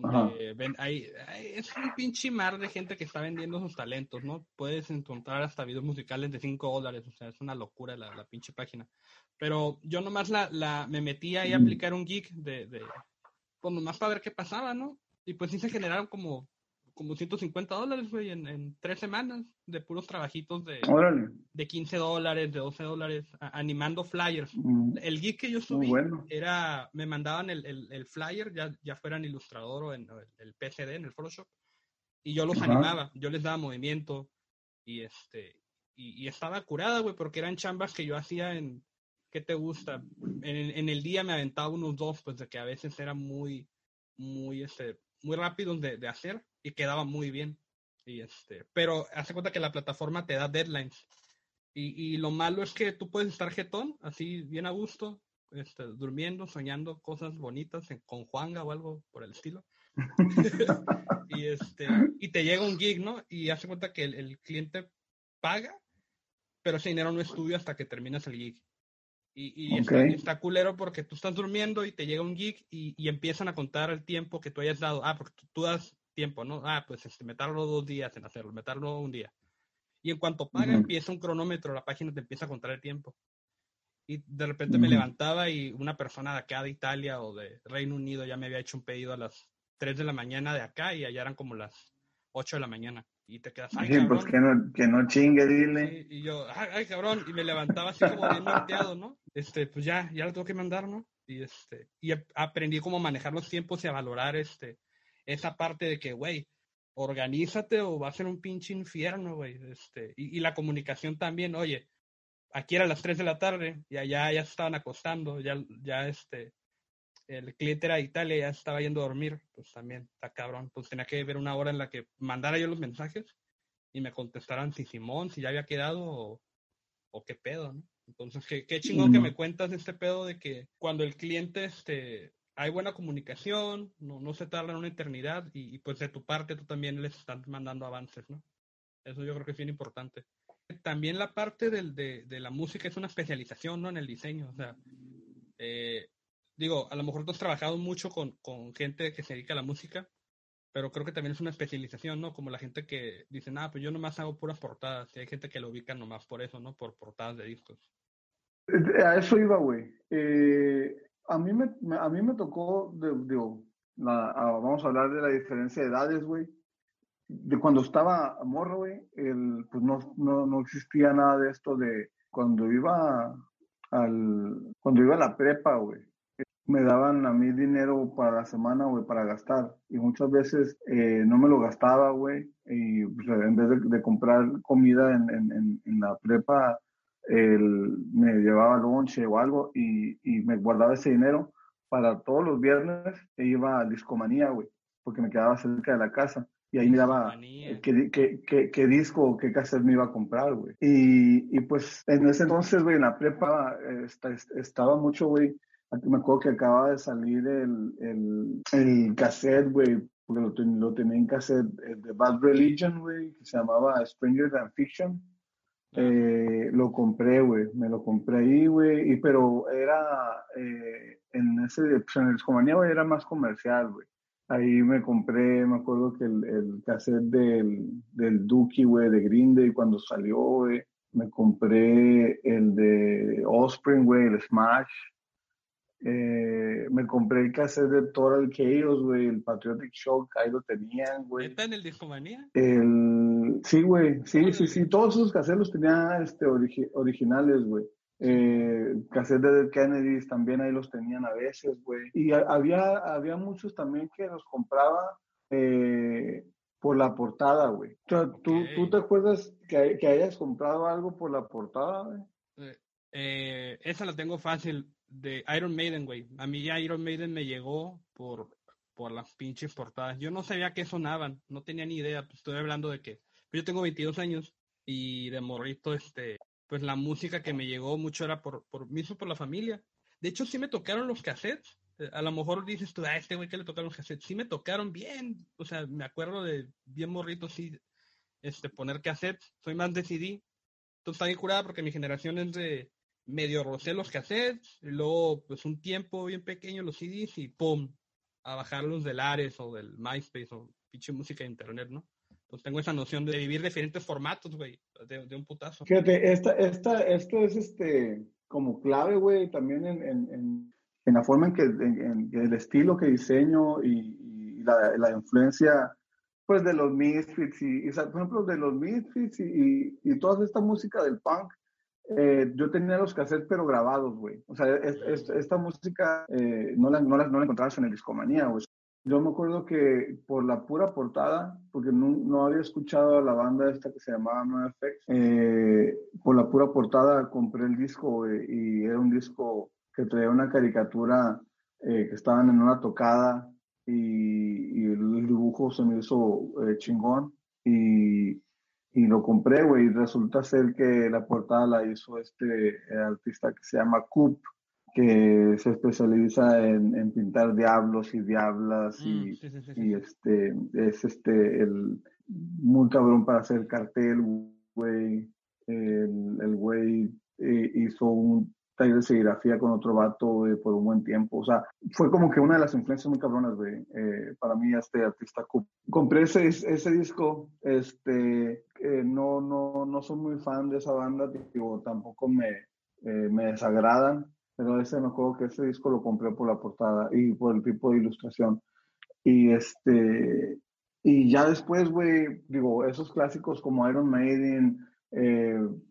donde ven, hay, es un pinche mar de gente que está vendiendo sus talentos, ¿no? Puedes encontrar hasta videos musicales de 5 dólares, o sea, es una locura la, la pinche página. Pero yo nomás la, la me metí ahí a aplicar un geek de, de, pues nomás para ver qué pasaba, ¿no? Y pues sí se generaron como, como 150 dólares, güey, en, en tres semanas de puros trabajitos de, de 15 dólares, de 12 dólares, animando flyers. Mm. El geek que yo subí era, me mandaban el, el, flyer, ya, ya fueran ilustrador o en el, PCD, en el Photoshop, y yo los animaba, yo les daba movimiento y este, y, y estaba curada, güey, porque eran chambas que yo hacía en, ¿qué te gusta? En, en, el día me aventaba unos dos, pues de que a veces era muy, muy, este, muy rápido de, de, hacer y quedaba muy bien. Y este, pero hace cuenta que la plataforma te da deadlines. Y, y lo malo es que tú puedes estar jetón, así bien a gusto, este, durmiendo, soñando cosas bonitas con Juanga o algo por el estilo. *laughs* y, este, y te llega un gig, ¿no? Y hace cuenta que el, el cliente paga, pero ese dinero no es tuyo hasta que terminas el gig. Y, y está, culero porque tú estás durmiendo y te llega un geek y, y, empiezan a contar el tiempo que tú hayas dado. Ah, porque tú, das tiempo, ¿no? Ah, pues este, me dos días en hacerlo, me un día. Y en cuanto paga, empieza un cronómetro, la página te empieza a contar el tiempo. Y de repente me levantaba y una persona de acá de Italia o de Reino Unido ya me había hecho un pedido a las 3 de la mañana de acá y allá eran como las 8 de la mañana y te quedas, ay, pues que no, que no chingue, dile. Y, yo, ay, cabrón, y me levantaba así como bien norteado, ¿no? Este, pues ya, ya lo tengo que mandar, ¿no? Y este, y aprendí cómo manejar los tiempos y a valorar este, esa parte de que, güey, organízate o va a ser un pinche infierno, güey. Este, y, y, la comunicación también, oye, aquí era las 3 de la tarde y allá ya se estaban acostando, ya, ya este, el cliente era de Italia, ya estaba yendo a dormir, pues también está cabrón. Pues tenía que ver una hora en la que mandara yo los mensajes y me contestaran si Simón, si ya había quedado o, qué pedo, ¿no? Entonces, qué, qué chingón que me cuentas de este pedo de que cuando el cliente, este, hay buena comunicación, no, no se tarda en una eternidad y, pues de tu parte tú también les estás mandando avances, ¿no? Eso yo creo que es bien importante. También la parte del, de, de la música es una especialización, ¿no? En el diseño, o sea, eh, digo, a lo mejor tú has trabajado mucho con, con, gente que se dedica a la música, pero creo que también es una especialización, ¿no? Como la gente que dice, ah, pues yo nomás hago puras portadas, y hay gente que lo ubica nomás por eso, ¿no? Por portadas de discos. Eh, a eso iba, güey. Eh, a, mí me, a mí me tocó, digo, vamos a hablar de la diferencia de edades, güey. De cuando estaba morro, güey, pues no, no, no existía nada de esto de cuando iba al, cuando iba a la prepa, güey me daban a mí dinero para la semana, güey, para gastar. Y muchas veces eh, no me lo gastaba, güey. Y pues, en vez de, comprar comida en, en, en, la prepa, el, me llevaba lonche o algo y, y, me guardaba ese dinero para todos los viernes e iba a Discomanía, güey, porque me quedaba cerca de la casa. Y ahí miraba qué, qué, qué, qué, disco o qué cassette me iba a comprar, güey. Y, y pues en ese entonces, güey, en la prepa eh, estaba mucho, güey, me acuerdo que acaba de salir el, el, el cassette, güey, porque lo, lo, tenía en cassette de Bad Religion, güey, que se llamaba Stranger Than Fiction. Eh, lo compré, güey, me lo compré ahí, güey, pero era eh, en ese, pues en el Discomanía, güey, era más comercial, güey. Ahí me compré, me acuerdo que el, el cassette del, del Dookie, güey, de Green Day cuando salió, güey. Me compré el de Offspring, güey, el Smash. Eh, me compré el cassette de Total Chaos, güey, el Patriotic Shock, ahí lo tenían, güey. ¿Está en el Discomanía? El... Sí, güey, sí, sí, sí, todos esos cassettes los tenía este, originales, güey. Eh, cassette de Dead Kennedys también ahí los tenían a veces, güey. Y había, había muchos también que los compraba eh, por la portada, güey. O sea, ¿tú, ¿tú, te acuerdas que, que, hayas comprado algo por la portada, güey? Eh, esa la tengo fácil de Iron Maiden, güey. A mí ya Iron Maiden me llegó por, por las pinches portadas. Yo no sabía qué sonaban, no tenía ni idea. Pues, estoy hablando de que yo tengo 22 años y de morrito, este, pues la música que me llegó mucho era por, por mismo por la familia. De hecho, sí me tocaron los cassettes. Eh, a lo mejor dices tú, a ah, este güey que le tocaron los cassettes. Sí me tocaron bien. O sea, me acuerdo de bien morrito, sí, este, poner cassettes. Soy más de CD. Entonces está bien curada porque mi generación es de medio rocé los cassettes, y luego pues un tiempo bien pequeño los CDs y ¡pum! a bajarlos del Ares o del MySpace o pinche música de internet, ¿no? Pues tengo esa noción de vivir diferentes formatos, güey, de, un putazo. Fíjate, esta, esta, esto es este como clave, güey, también en, en, en, la forma en que en, el estilo que diseño y, la, la, influencia pues de los Misfits y, por ejemplo de los Misfits y, y, toda esta música del punk eh, yo tenía los cassettes pero grabados, güey. O sea, esta música eh, no, la, no, la, no la encontrabas en el Discomanía, güey. Yo me acuerdo que por la pura portada, porque no, no había escuchado a la banda esta que se llamaba NoFX, eh, por la pura portada compré el disco y era un disco que traía una caricatura eh, que estaban en una tocada y, y el dibujo se me hizo chingón y y lo compré, güey, y resulta ser que la portada la hizo este artista que se llama Coop, que se especializa en, en pintar diablos y diablas y, mm, y, este es este el muy cabrón para hacer cartel, güey. El güey eh, hizo un taller de serigrafía con otro vato por un buen tiempo. O sea, fue como que una de las influencias muy cabronas, güey, eh, para mí, este artista. Compré ese, ese disco, este, eh, no, no, no soy muy fan de esa banda, digo, tampoco me, eh, me desagradan, pero ese me acuerdo que ese disco lo compré por la portada y por el tipo de ilustración. Y este, y ya después, güey, digo, esos clásicos como Iron Maiden,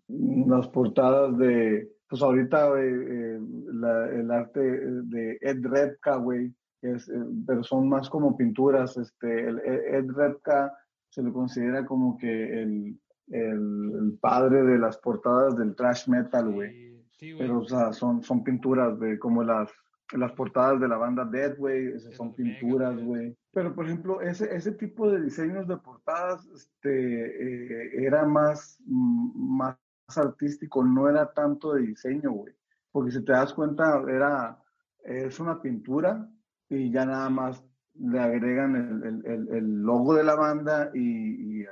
las portadas de, pues ahorita eh, el arte de Ed Repka, güey, es, eh, pero son más como pinturas. Este, el, Ed Repka se le considera como que el, el, padre de las portadas del trash metal, güey. pero, o sea, son, son pinturas, güey, como las, las portadas de la banda Dead, güey, son pinturas, güey. Pero, por ejemplo, ese, ese tipo de diseños de portadas este, eh, era más, más artístico, no era tanto de diseño, güey. Porque si te das cuenta, era, es una pintura y ya nada más le agregan el, el, el logo de la banda y, el,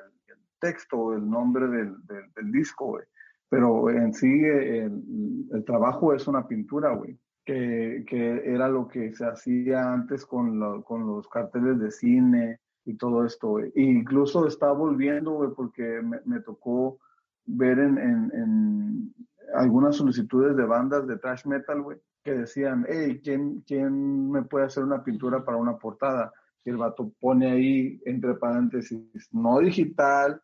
texto, el nombre del, del, disco, güey. Pero en sí el, trabajo es una pintura, güey. Que, que, era lo que se hacía antes con, con los carteles de cine y todo esto. E incluso está volviendo, güey, porque me, me tocó ver en, en, algunas solicitudes de bandas de thrash metal, güey, que decían, hey, ¿quién, ¿quién me puede hacer una pintura para una portada? Y el vato pone ahí, entre paréntesis, no digital,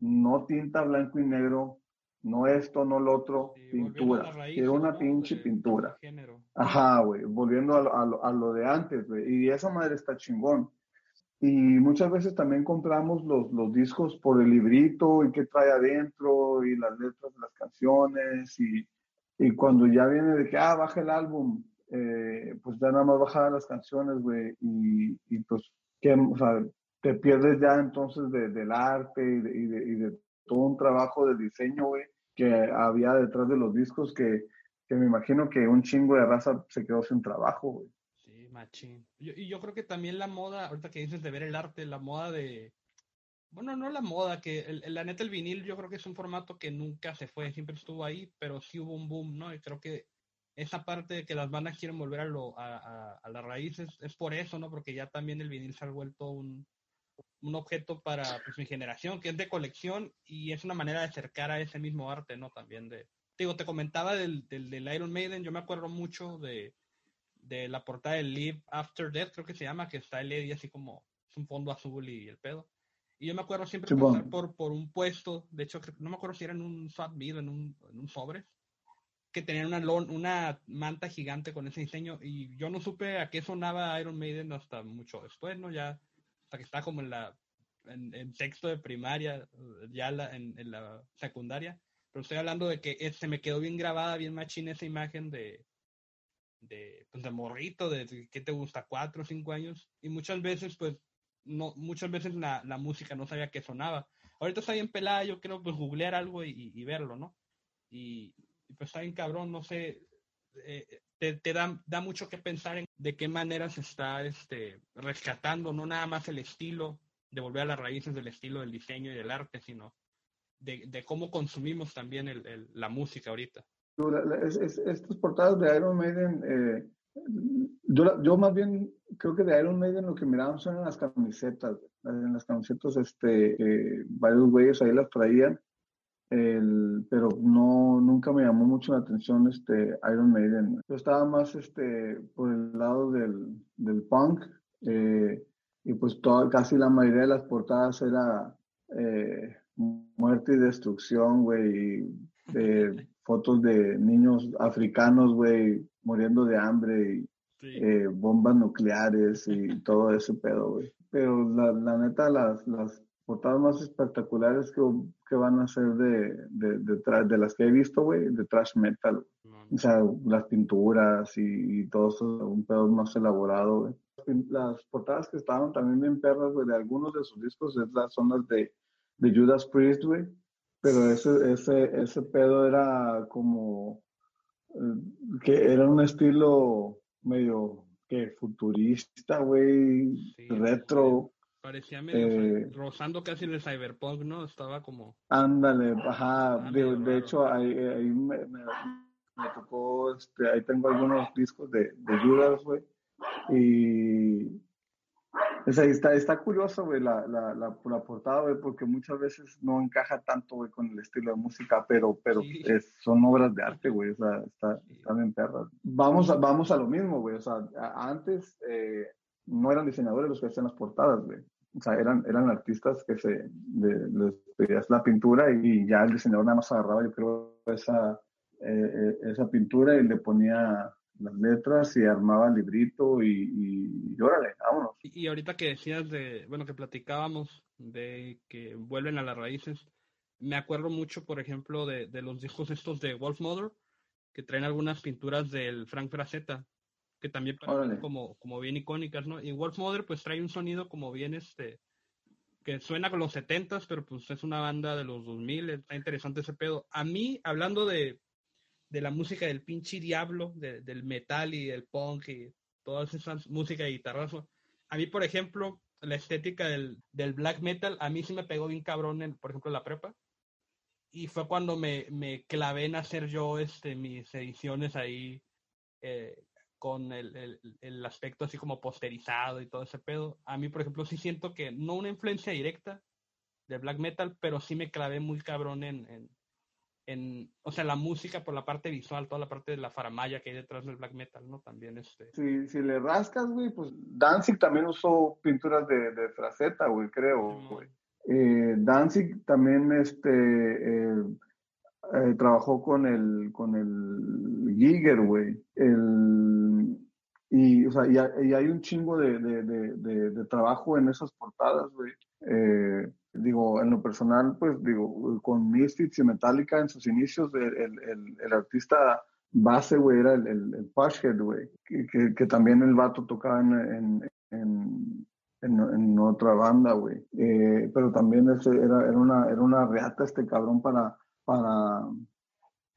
no tinta blanco y negro, no esto, no lo otro, pintura. Quiero una pinche pintura. Ajá, güey, volviendo a lo, a, lo, de antes, güey. Y esa madre está chingón. Y muchas veces también compramos los, los discos por el librito y qué trae adentro y las letras de las canciones. Y, y cuando ya viene de que, ah, baja el álbum, eh, pues ya nada más bajar las canciones, güey. Y, y, pues, ¿qué, o sea, te pierdes ya entonces de, del arte y de, y de, y de todo un trabajo de diseño, güey que había detrás de los discos que, que me imagino que un chingo de raza se quedó sin trabajo, güey. Sí, machín. y yo creo que también la moda, ahorita que dices de ver el arte, la moda de... Bueno, no la moda, que el, la neta el vinil yo creo que es un formato que nunca se fue, siempre estuvo ahí, pero sí hubo un boom, ¿no? Y creo que esa parte de que las bandas quieren volver a, lo, a, a, a las raíces es por eso, ¿no? Porque ya también el vinil se ha vuelto un, un objeto para pues, mi generación, que es de colección y es una manera de acercar a ese mismo arte, ¿no? También de... Digo, te comentaba del, del, Iron Maiden, yo me acuerdo mucho de, de la portada del Live After Death, creo que se llama, que está el Eddie así como es un fondo azul y el pedo. Y yo me acuerdo siempre pasar por, por un puesto, de hecho, no me acuerdo si era en un Fat Beat en un, en un sobre, que tenían una, una manta gigante con ese diseño y yo no supe a qué sonaba Iron Maiden hasta mucho después, ¿no? Ya que está como en la en, texto de primaria, ya en, la secundaria, pero estoy hablando de que se me quedó bien grabada, bien machín esa imagen de, de, pues de morrito, de que te gusta, cuatro o cinco años, y muchas veces, pues, no, muchas veces la, la música no sabía qué sonaba. Ahorita está bien pelada, yo creo, pues, googlear algo y, verlo, ¿no? Y, pues está bien cabrón, no sé, eh, te, te da, da, mucho que pensar en de qué manera se está este, rescatando, no nada más el estilo, de volver a las raíces del estilo del diseño y del arte, sino de, de cómo consumimos también el, el, la música ahorita. estas portadas de Iron Maiden, eh, yo, yo, más bien creo que de Iron Maiden lo que mirábamos son las camisetas. En las camisetas, este, eh, varios güeyes ahí las traían pero no, nunca me llamó mucho la atención este Iron Maiden. Yo estaba más este, por el lado del, del punk eh, y pues toda, casi la mayoría de las portadas era eh, muerte y destrucción, güey, *laughs* fotos de niños africanos, güey, muriendo de hambre y eh, bombas nucleares y *laughs* todo ese pedo, güey. Pero la, la neta, las, las portadas más espectaculares que, que van a ser de, de, de, de las que he visto, güey, de trash metal. O sea, las pinturas y, todo eso, un pedo más elaborado, güey. Las portadas que estaban también bien perras, güey, de algunos de sus discos son las de, de Judas Priest, güey. Pero ese, ese, ese pedo era como eh, que era un estilo medio que futurista, güey, retro. Parecía medio eh, rozando casi el cyberpunk, ¿no? Estaba como. Ándale, ajá. de, hecho, ahí, ahí me, me, tocó, este, ahí tengo algunos discos de, de Judas, güey. Y. O sea, está, está curioso, güey, la, la, la, la, portada, güey, porque muchas veces no encaja tanto, güey, con el estilo de música, pero, pero es, son obras de arte, güey, o sea, está, están bien perras. Vamos a, vamos a lo mismo, güey, o sea, antes eh, no eran diseñadores los que hacían las portadas, güey. O sea, eran, eran artistas que se les pedías la pintura y ya el diseñador nada más agarraba, yo creo, esa, eh, eh, esa pintura y le ponía las letras y armaba el librito y, y, órale, vámonos. Y, ahorita que decías de, bueno, que platicábamos de que vuelven a las raíces, me acuerdo mucho, por ejemplo, de, de los discos estos de Wolf Mother, que traen algunas pinturas del Frank Frazetta, que también parecen como, como bien icónicas, ¿no? Y Wolf Mother pues trae un sonido como bien este, que suena con los 70 pero pues es una banda de los 2000, está interesante ese pedo. A mí, hablando de, de la música del pinche diablo, del metal y del punk y todas esas música de guitarrazo, a mí, por ejemplo, la estética del, del black metal, a mí sí me pegó bien cabrón, en, por ejemplo, la prepa. Y fue cuando me, me clavé en hacer yo este, mis ediciones ahí eh, con el, el, aspecto así como posterizado y todo ese pedo. A mí, por ejemplo, sí siento que no una influencia directa de black metal, pero sí me clavé muy cabrón en, en, en, o sea, la música por la parte visual, toda la parte de la faramaya que hay detrás del black metal, ¿no? También este. Si, si le rascas, güey, pues Danzig también usó pinturas de, de fraceta, güey, creo, güey. Eh, Danzig también, este, eh, eh, trabajó con el, con el Giger, güey. El, y, o sea, y, hay un chingo de, de, de, de, trabajo en esas portadas, güey. Eh, digo, en lo personal, pues digo, con Misfits y Metallica en sus inicios, el, el, el artista base, güey, era el, el, el Pushhead, güey, que, que, también el vato tocaba en, en, en, otra banda, güey. Eh, pero también ese era, era, una, era una reata este cabrón para, para,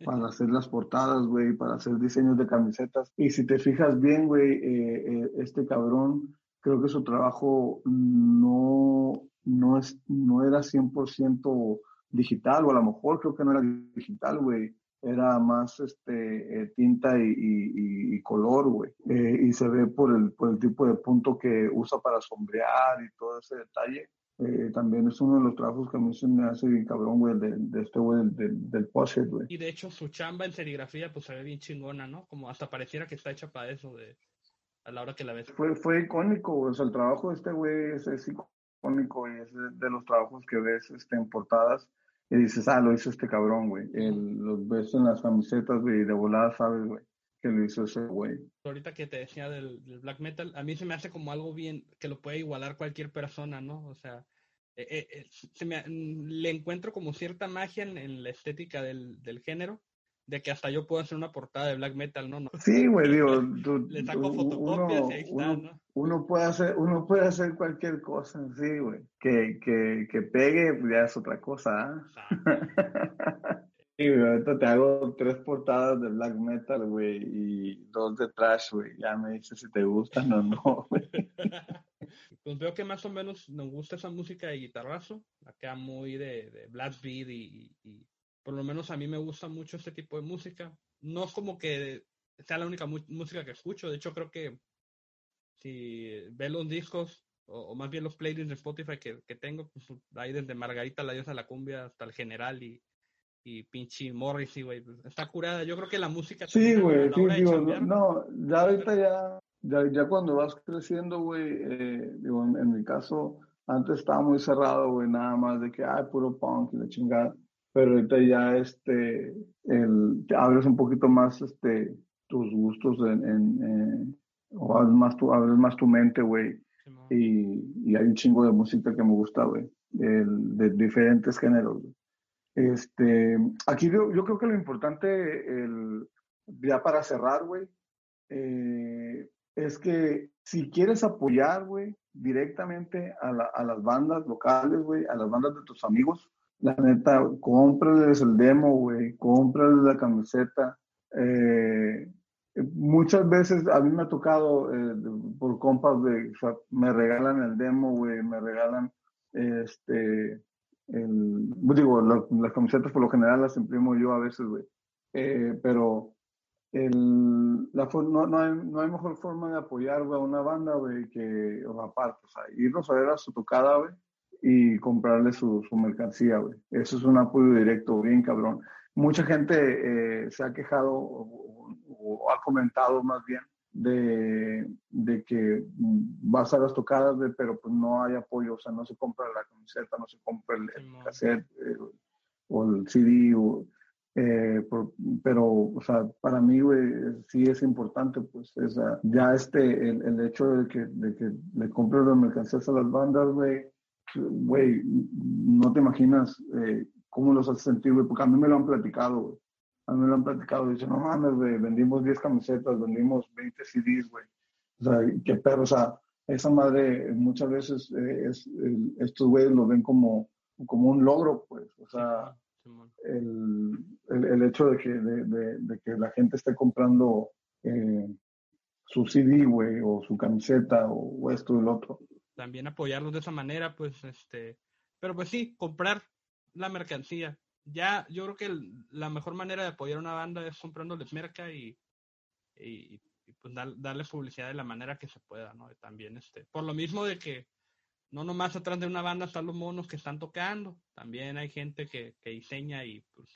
para hacer las portadas, güey, para hacer diseños de camisetas. Y si te fijas bien, güey, eh, eh, este cabrón, creo que su trabajo no, no, es, no era 100% digital, o a lo mejor creo que no era digital, güey era más este, eh, tinta y, color, güey. Eh, y se ve por el, por el tipo de punto que usa para sombrear y todo ese detalle. Eh, también es uno de los trabajos que a mí se me hace bien cabrón, güey, de, de, este güey del, del, güey. Y de hecho su chamba en serigrafía pues se ve bien chingona, ¿no? Como hasta pareciera que está hecha para eso, de, a la hora que la ves. Fue, fue icónico, O sea, el trabajo de este güey es, es icónico y es de, los trabajos que ves este, en portadas y dices, ah, lo hizo este cabrón, güey. Los ves en las camisetas, güey, y de volada sabes, güey, que lo hizo ese güey. Ahorita que te decía del, black metal, a mí se me hace como algo bien, que lo puede igualar cualquier persona, ¿no? O sea, eh, eh, se me, le encuentro como cierta magia en, la estética del, del género de que hasta yo puedo hacer una portada de black metal, ¿no? sí, güey, digo, le saco fotocopias uno, y ahí está, ¿no? Uno puede hacer, uno puede hacer cualquier cosa, sí, güey. Que, que, que pegue, pues ya es otra cosa, ¿ah? *laughs* Sí, güey, ahorita te hago tres portadas de black metal, güey, y dos de trash, güey. Ya me dices si te gustan o no, *laughs* güey. *laughs* pues veo que más o menos nos gusta esa música de guitarrazo, acá muy de, de Black Beat y, y por lo menos a mí me gusta mucho este tipo de música. No es como que sea la única música que escucho, de hecho creo que si ves los discos, o, más bien los playlists de Spotify que, que tengo, pues ahí desde Margarita, la diosa de la cumbia, hasta el general y, y pinche Morris, y güey, pues, está curada. Yo creo que la música... Sí, güey, sí, digo, no, ya ahorita ya, ya, ya cuando vas creciendo, güey, eh, digo, en, en, mi caso, antes estaba muy cerrado, güey, nada más de que, ay, puro punk y la chingada pero ahorita ya este, el, abres un poquito más este, tus gustos en, en o abres más tu, abres más tu mente, güey. y, y, hay un chingo de música que me gusta, güey, de diferentes géneros. Este, aquí yo, yo, creo que lo importante, el, ya para cerrar, güey, eh, es que si quieres apoyar, güey, directamente a, la, a las bandas locales, güey, a las bandas de tus amigos, la neta, cómprales el demo, güey, cómprales la camiseta. Eh, muchas veces a mí me ha tocado eh, por compas de, me regalan el demo, güey, me regalan este, el, digo, las camisetas por lo general las imprimo yo a veces, güey. Eh, pero el, la, no, no, hay, no hay mejor forma de apoyar a una banda, güey, que, o aparte, o sea, irnos a ver a su tocada, güey, y comprarle su, su mercancía, güey. Eso es un apoyo directo, bien cabrón. Mucha gente eh, se ha quejado o, ha comentado más bien de, de, que vas a las tocadas, pero pues no hay apoyo, o sea, no se compra la camiseta, no se compra el, cassette eh, o el CD, o, eh, pero, o sea, para mí, güey, sí es importante, pues, esa, ya este, el, el hecho de que, de que le compres las mercancías a las bandas, güey, güey, no te imaginas eh, cómo los hace sentir, güey, porque a mí me lo han platicado, güey. A mí me lo han platicado, dicen, no mames, güey, vendimos 10 camisetas, vendimos 20 CDs, güey. O sea, qué perro, o sea, esa madre muchas veces eh, es, estos güeyes lo ven como, como un logro, pues, o sea, el, el, el, hecho de que, de, de, que la gente esté comprando eh, su CD, güey, o su camiseta, o, o esto y lo otro también apoyarlos de esa manera, pues, este, pero pues sí, comprar la mercancía. Ya, yo creo que la mejor manera de apoyar a una banda es comprándoles merca y, y, pues darle publicidad de la manera que se pueda, ¿no? también, este, por lo mismo de que no nomás atrás de una banda están los monos que están tocando, también hay gente que, que diseña y pues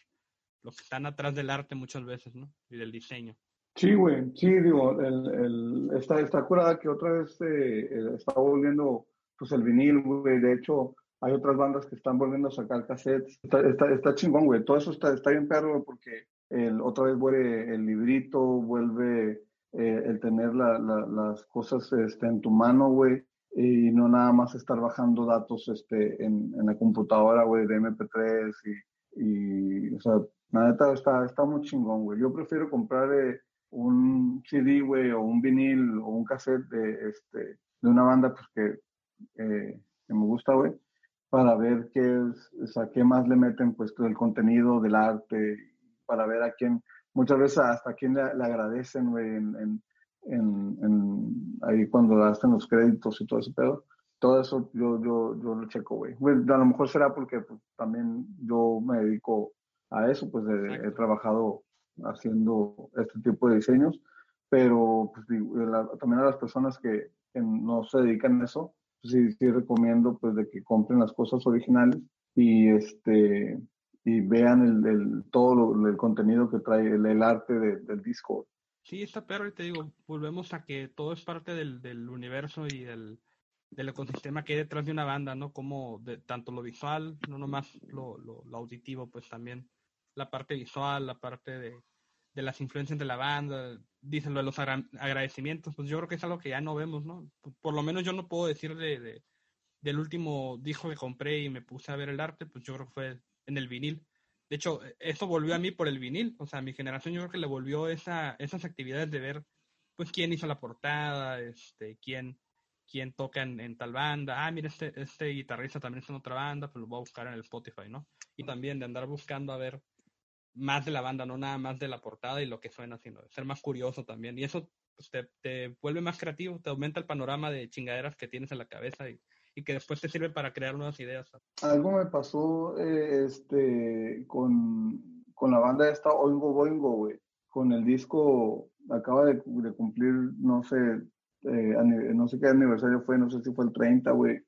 los que están atrás del arte muchas veces, ¿no? Y del diseño. Sí, güey, sí, digo, el, el, está, está curada que otra vez eh, está volviendo pues el vinil, güey, de hecho, hay otras bandas que están volviendo a sacar cassettes. Está, está, está chingón, güey. Todo eso está, está bien perro, porque el, otra vez vuelve el librito, vuelve eh, el tener la, las cosas este, en tu mano, güey, y no nada más estar bajando datos este, en, en la computadora, güey, de MP3 y, y, o sea, la neta está, está muy chingón, güey. Yo prefiero comprar eh, un CD, güey, o un vinil o un cassette de, este, de una banda pues, que, eh, que me gusta, güey, para ver qué es, o sea, qué más le meten, pues, el contenido del arte, para ver a quién, muchas veces hasta a quién le, agradecen, güey, en, en, en, ahí cuando hacen los créditos y todo ese pedo. Todo eso yo, yo, yo lo checo, güey. A lo mejor será porque pues, también yo me dedico a eso, pues he, trabajado haciendo este tipo de diseños, pero pues, también a las personas que, no se dedican a eso, pues, sí, sí recomiendo pues de que compren las cosas originales y este y vean el, el todo el contenido que trae el, arte del disco. Sí, está perro y te digo, volvemos a que todo es parte del, del universo y del, del ecosistema que hay detrás de una banda, ¿no? Como de, tanto lo visual, no nomás lo, lo, auditivo, pues también la parte visual, la parte de, de las influencias de la banda, dicen lo de los agradecimientos, pues yo creo que es algo que ya no vemos, ¿no? Por, lo menos yo no puedo decir de, de, del último disco que compré y me puse a ver el arte, pues yo creo que fue en el vinil. De hecho, eso volvió a mí por el vinil. O sea, mi generación yo creo que le volvió esa, esas actividades de ver, pues, quién hizo la portada, este, quién, quién toca en, tal banda. Ah, mira, este, este guitarrista también está en otra banda, pues lo voy a buscar en el Spotify, ¿no? Y también de andar buscando a ver más de la banda, no nada más de la portada y lo que suena, sino de ser más curioso también. Y eso pues, te, te vuelve más creativo, te aumenta el panorama de chingaderas que tienes en la cabeza y, y que después te sirve para crear nuevas ideas. Algo me pasó eh, este, con, con, la banda esta Oingo Boingo, güey. Con el disco, acaba de, cumplir, no sé, eh, no sé qué aniversario fue, no sé si fue el 30, güey,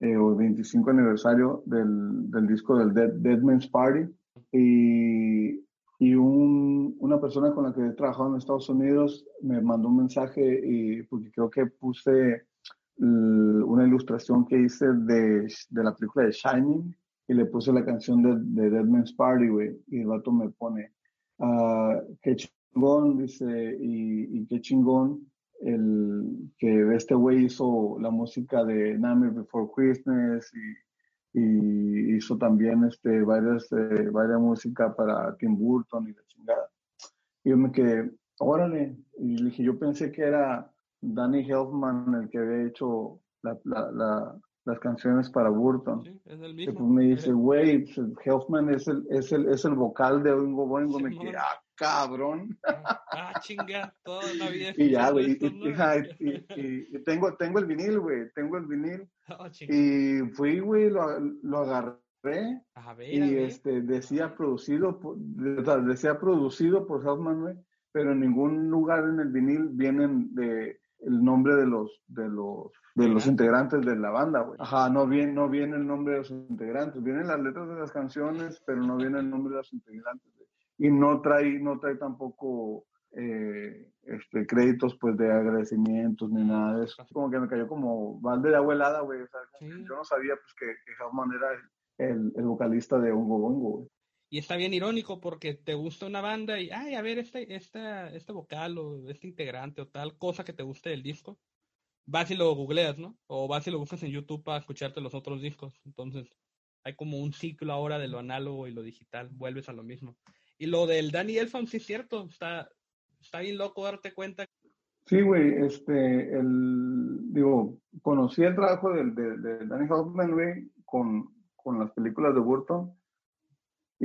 eh, o el 25 aniversario del, del disco del Dead, Dead, Man's Party. Y, y un, una persona con la que he trabajado en Estados Unidos me mandó un mensaje y porque creo que puse una ilustración que hice de, de, la película de Shining y le puse la canción de, de Dead Man's Party, güey, y el vato me pone, uh, qué chingón, dice, y, y, qué chingón el que este güey hizo la música de Nightmare Before Christmas y, y hizo también este, varias, eh, varias música para Tim Burton y la chingada. Y yo me quedé, órale, y le dije, yo pensé que era Danny Elfman el que había hecho la, la, las canciones para Burton. Sí, es el mismo. pues me dice, güey, pues, Elfman es el, es, el, es el vocal de Oingo Boingo. me quedé, ah, cabrón. Ah, chinga, toda la vida. Y ya, güey, y, tengo, tengo el vinil, güey, tengo el vinil. Oh, y fui, güey, lo, lo agarré. y este decía producido por, decía producido por Elfman, güey, pero en ningún lugar en el vinil vienen de el nombre de los, de los, de los integrantes de la banda, güey. Ajá, no viene, no viene el nombre de los integrantes, vienen las letras de las canciones, pero no viene el nombre de los integrantes. Y no trae, no trae tampoco eh, este, créditos pues de agradecimientos ni nada de eso. Como que me cayó como balde de abuelada, güey. O sea, yo no sabía pues que, que era el, el, vocalista de Hongo Bongo, güey. Y está bien irónico porque te gusta una banda y, ay, a ver, este, este, este vocal o este integrante o tal cosa que te guste del disco, vas y lo googleas, ¿no? O vas y lo buscas en YouTube para escucharte los otros discos. Entonces, hay como un ciclo ahora de lo análogo y lo digital, vuelves a lo mismo. Y lo del Danny Elfman, sí es cierto, está, está bien loco darte cuenta. Sí, güey, este, el, digo, conocí el trabajo de, de, Danny Elfman, güey, con, con las películas de Burton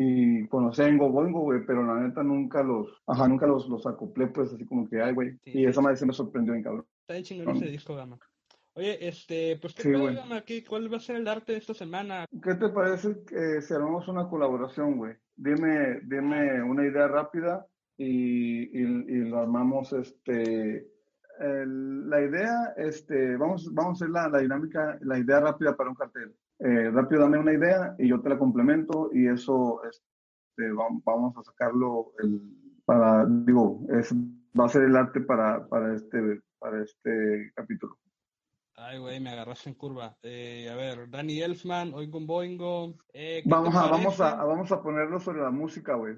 y conocí a Boingo, güey, pero la neta nunca los, ajá, nunca los, los acoplé, pues así como que, ay, güey. y esa madre se me sorprendió bien, cabrón. Está bien chingón ese disco, Gama. Oye, este, pues, ¿qué sí, Gama? ¿Cuál va a ser el arte de esta semana? ¿Qué te parece que si armamos una colaboración, güey? Dime, dime una idea rápida y, y, y lo armamos, este, la idea, este, vamos, vamos a hacer la, la dinámica, la idea rápida para un cartel eh, rápido dame una idea y yo te la complemento y eso este, vamos a sacarlo el, para, digo, es, va a ser el arte para, para, este, para este capítulo. Ay, güey, me agarraste en curva. Eh, a ver, Danny Elfman, Oingo Boingo. Eh, vamos, a, vamos, a, vamos a ponerlo sobre la música, güey.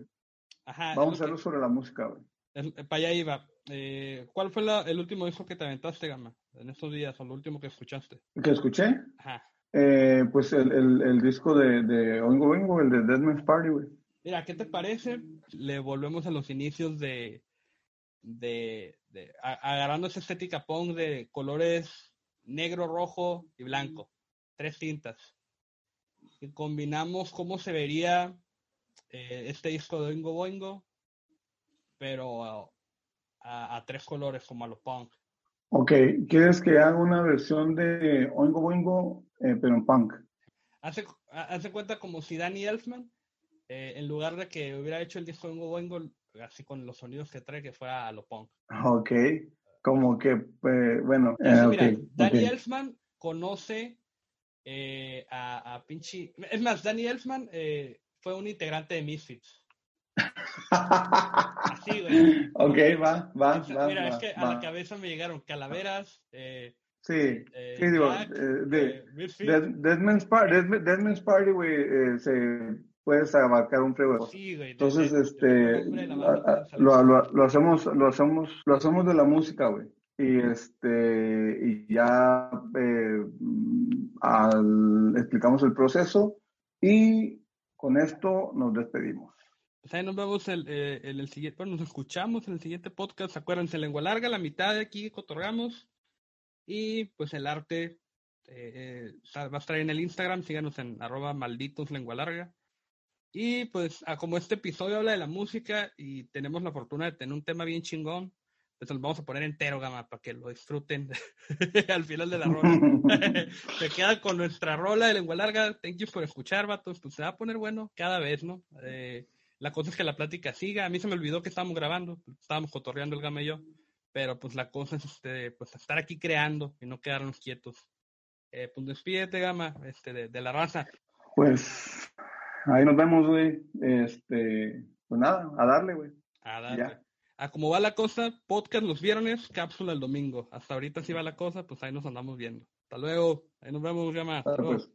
Ajá. Vamos a hacerlo sobre la música, güey. Eh, para allá iba. Eh, ¿Cuál fue el último disco que te aventaste, Gama? En estos días, o lo último que escuchaste. ¿Que escuché? Ajá. Eh, pues el, el, el, disco de, de Oingo Boingo, el de Deadman's Party, güey. Mira, ¿qué te parece? Le volvemos a los inicios de, de, de agarrando esa estética punk de colores negro, rojo y blanco. Tres tintas. Y combinamos cómo se vería eh, este disco de Oingo Boingo, pero a, tres colores como a los punk. Ok, ¿quieres que haga una versión de Oingo Boingo, eh, pero en punk? Hace, hace cuenta como si Danny Elfman, eh, en lugar de que hubiera hecho el disco de Oingo Boingo, así con los sonidos que trae, que fuera a lo punk. Ok, como que, eh, bueno. Eh, Danny Elfman conoce eh, a, a pinche. Es más, Danny Elfman eh, fue un integrante de Misfits. Así, güey. *laughs* Ok, va, va, va. Mira, es que a la cabeza me llegaron calaveras. Eh, sí, sí, digo, de, Deadman's Party, Deadman's Party, güey, se puedes abarcar un frego. Entonces, este, lo, lo, hacemos, lo hacemos, lo hacemos de la música, güey. Y este, y ya eh, al, explicamos el proceso y con esto nos despedimos. Pues ahí nos vemos el, eh, en el siguiente, bueno, nos escuchamos en el siguiente podcast. Acuérdense, lengua larga, la mitad de aquí cotorgamos. Y pues el arte eh, va a estar en el Instagram. Síganos en arroba malditos lengua larga. Y pues, como este episodio habla de la música y tenemos la fortuna de tener un tema bien chingón, pues lo vamos a poner entero, gama, para que lo disfruten *laughs* al final de la rola. *laughs* se queda con nuestra rola de lengua larga. Thank you por escuchar, vatos. Pues se va a poner bueno cada vez, ¿no? Eh, la cosa es que la plática siga. A mí se me olvidó que estábamos grabando, estábamos cotorreando el gama y yo. Pero pues la cosa es este, pues estar aquí creando y no quedarnos quietos. Eh, pues despídete, gama, este, de, de la raza. Pues ahí nos vemos, güey. Este, pues nada, a darle, güey. A darle. A cómo va la cosa, podcast los viernes, cápsula el domingo. Hasta ahorita sí va la cosa, pues ahí nos andamos viendo. Hasta luego. Ahí nos vemos, llama. Pues,